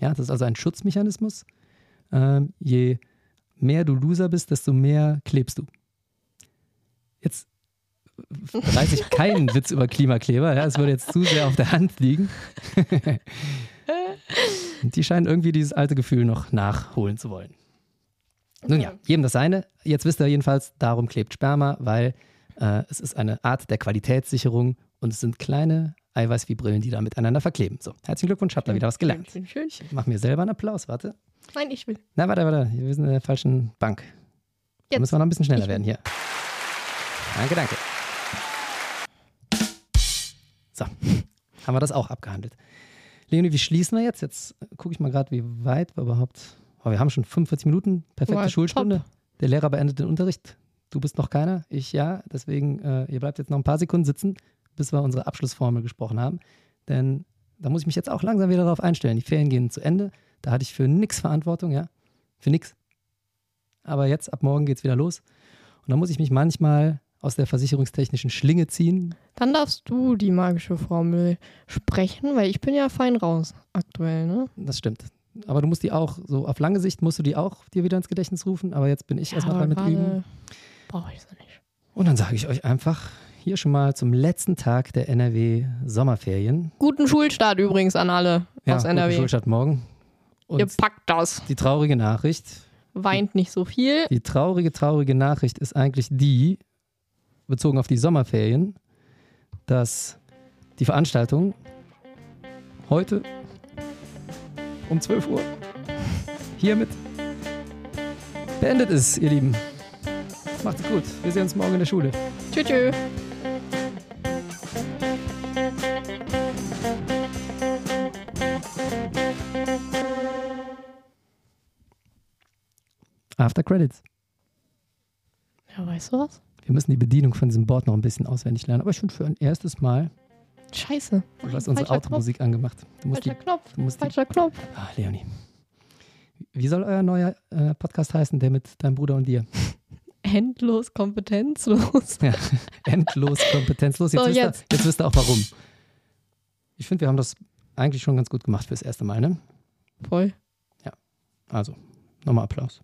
Ja, das ist also ein Schutzmechanismus. Ähm, je mehr du Loser bist, desto mehr klebst du. Jetzt reiße ich keinen Witz über Klimakleber, ja, es würde jetzt zu sehr auf der Hand liegen. Die scheinen irgendwie dieses alte Gefühl noch nachholen zu wollen. Nun ja, jedem das seine. Jetzt wisst ihr jedenfalls, darum klebt Sperma, weil äh, es ist eine Art der Qualitätssicherung und es sind kleine Eiweißfibrillen, die da miteinander verkleben. So, herzlichen Glückwunsch, habt ihr wieder was gelernt. Schön, schön. Ich mache mir selber einen Applaus, warte. Nein, ich will. Na, warte, warte, wir sind in der falschen Bank. Da Jetzt. müssen wir noch ein bisschen schneller werden hier. Danke, danke. So, haben wir das auch abgehandelt. Leonie, wie schließen wir jetzt? Jetzt gucke ich mal gerade, wie weit wir überhaupt. Oh, wir haben schon 45 Minuten, perfekte Boah, Schulstunde. Der Lehrer beendet den Unterricht. Du bist noch keiner, ich ja. Deswegen, äh, ihr bleibt jetzt noch ein paar Sekunden sitzen, bis wir unsere Abschlussformel gesprochen haben. Denn da muss ich mich jetzt auch langsam wieder darauf einstellen. Die Ferien gehen zu Ende. Da hatte ich für nichts Verantwortung, ja. Für nichts. Aber jetzt, ab morgen geht es wieder los. Und da muss ich mich manchmal aus der versicherungstechnischen Schlinge ziehen. Dann darfst du die magische Formel sprechen, weil ich bin ja fein raus aktuell, ne? Das stimmt. Aber du musst die auch, so auf lange Sicht musst du die auch dir wieder ins Gedächtnis rufen. Aber jetzt bin ich erstmal dran mit Üben. Brauche ich so nicht. Und dann sage ich euch einfach hier schon mal zum letzten Tag der NRW Sommerferien. Guten Schulstart übrigens an alle aus gute NRW. Schulstadt morgen. Und Ihr packt das. die traurige Nachricht, Weint nicht so viel. die traurige, traurige Nachricht ist eigentlich die, bezogen auf die Sommerferien, dass die Veranstaltung heute um 12 Uhr hiermit beendet ist, ihr Lieben. Macht's gut. Wir sehen uns morgen in der Schule. Tschüss. tschüss. After Credits. Ja, weißt du was? Wir müssen die Bedienung von diesem Board noch ein bisschen auswendig lernen. Aber finde für ein erstes Mal, Scheiße. du hast unsere Falscher Automusik angemacht. Du musst die, Falscher Knopf. du musst die Falscher Knopf. Ah, Leonie. Wie soll euer neuer äh, Podcast heißen, der mit deinem Bruder und dir? Endlos kompetenzlos. Ja, endlos kompetenzlos. Jetzt, So, wisst ihr, jetzt. jetzt wisst ihr auch warum. Ich finde, wir haben das eigentlich schon ganz gut gemacht fürs erste Mal, ne? Voll. Also, nochmal Applaus.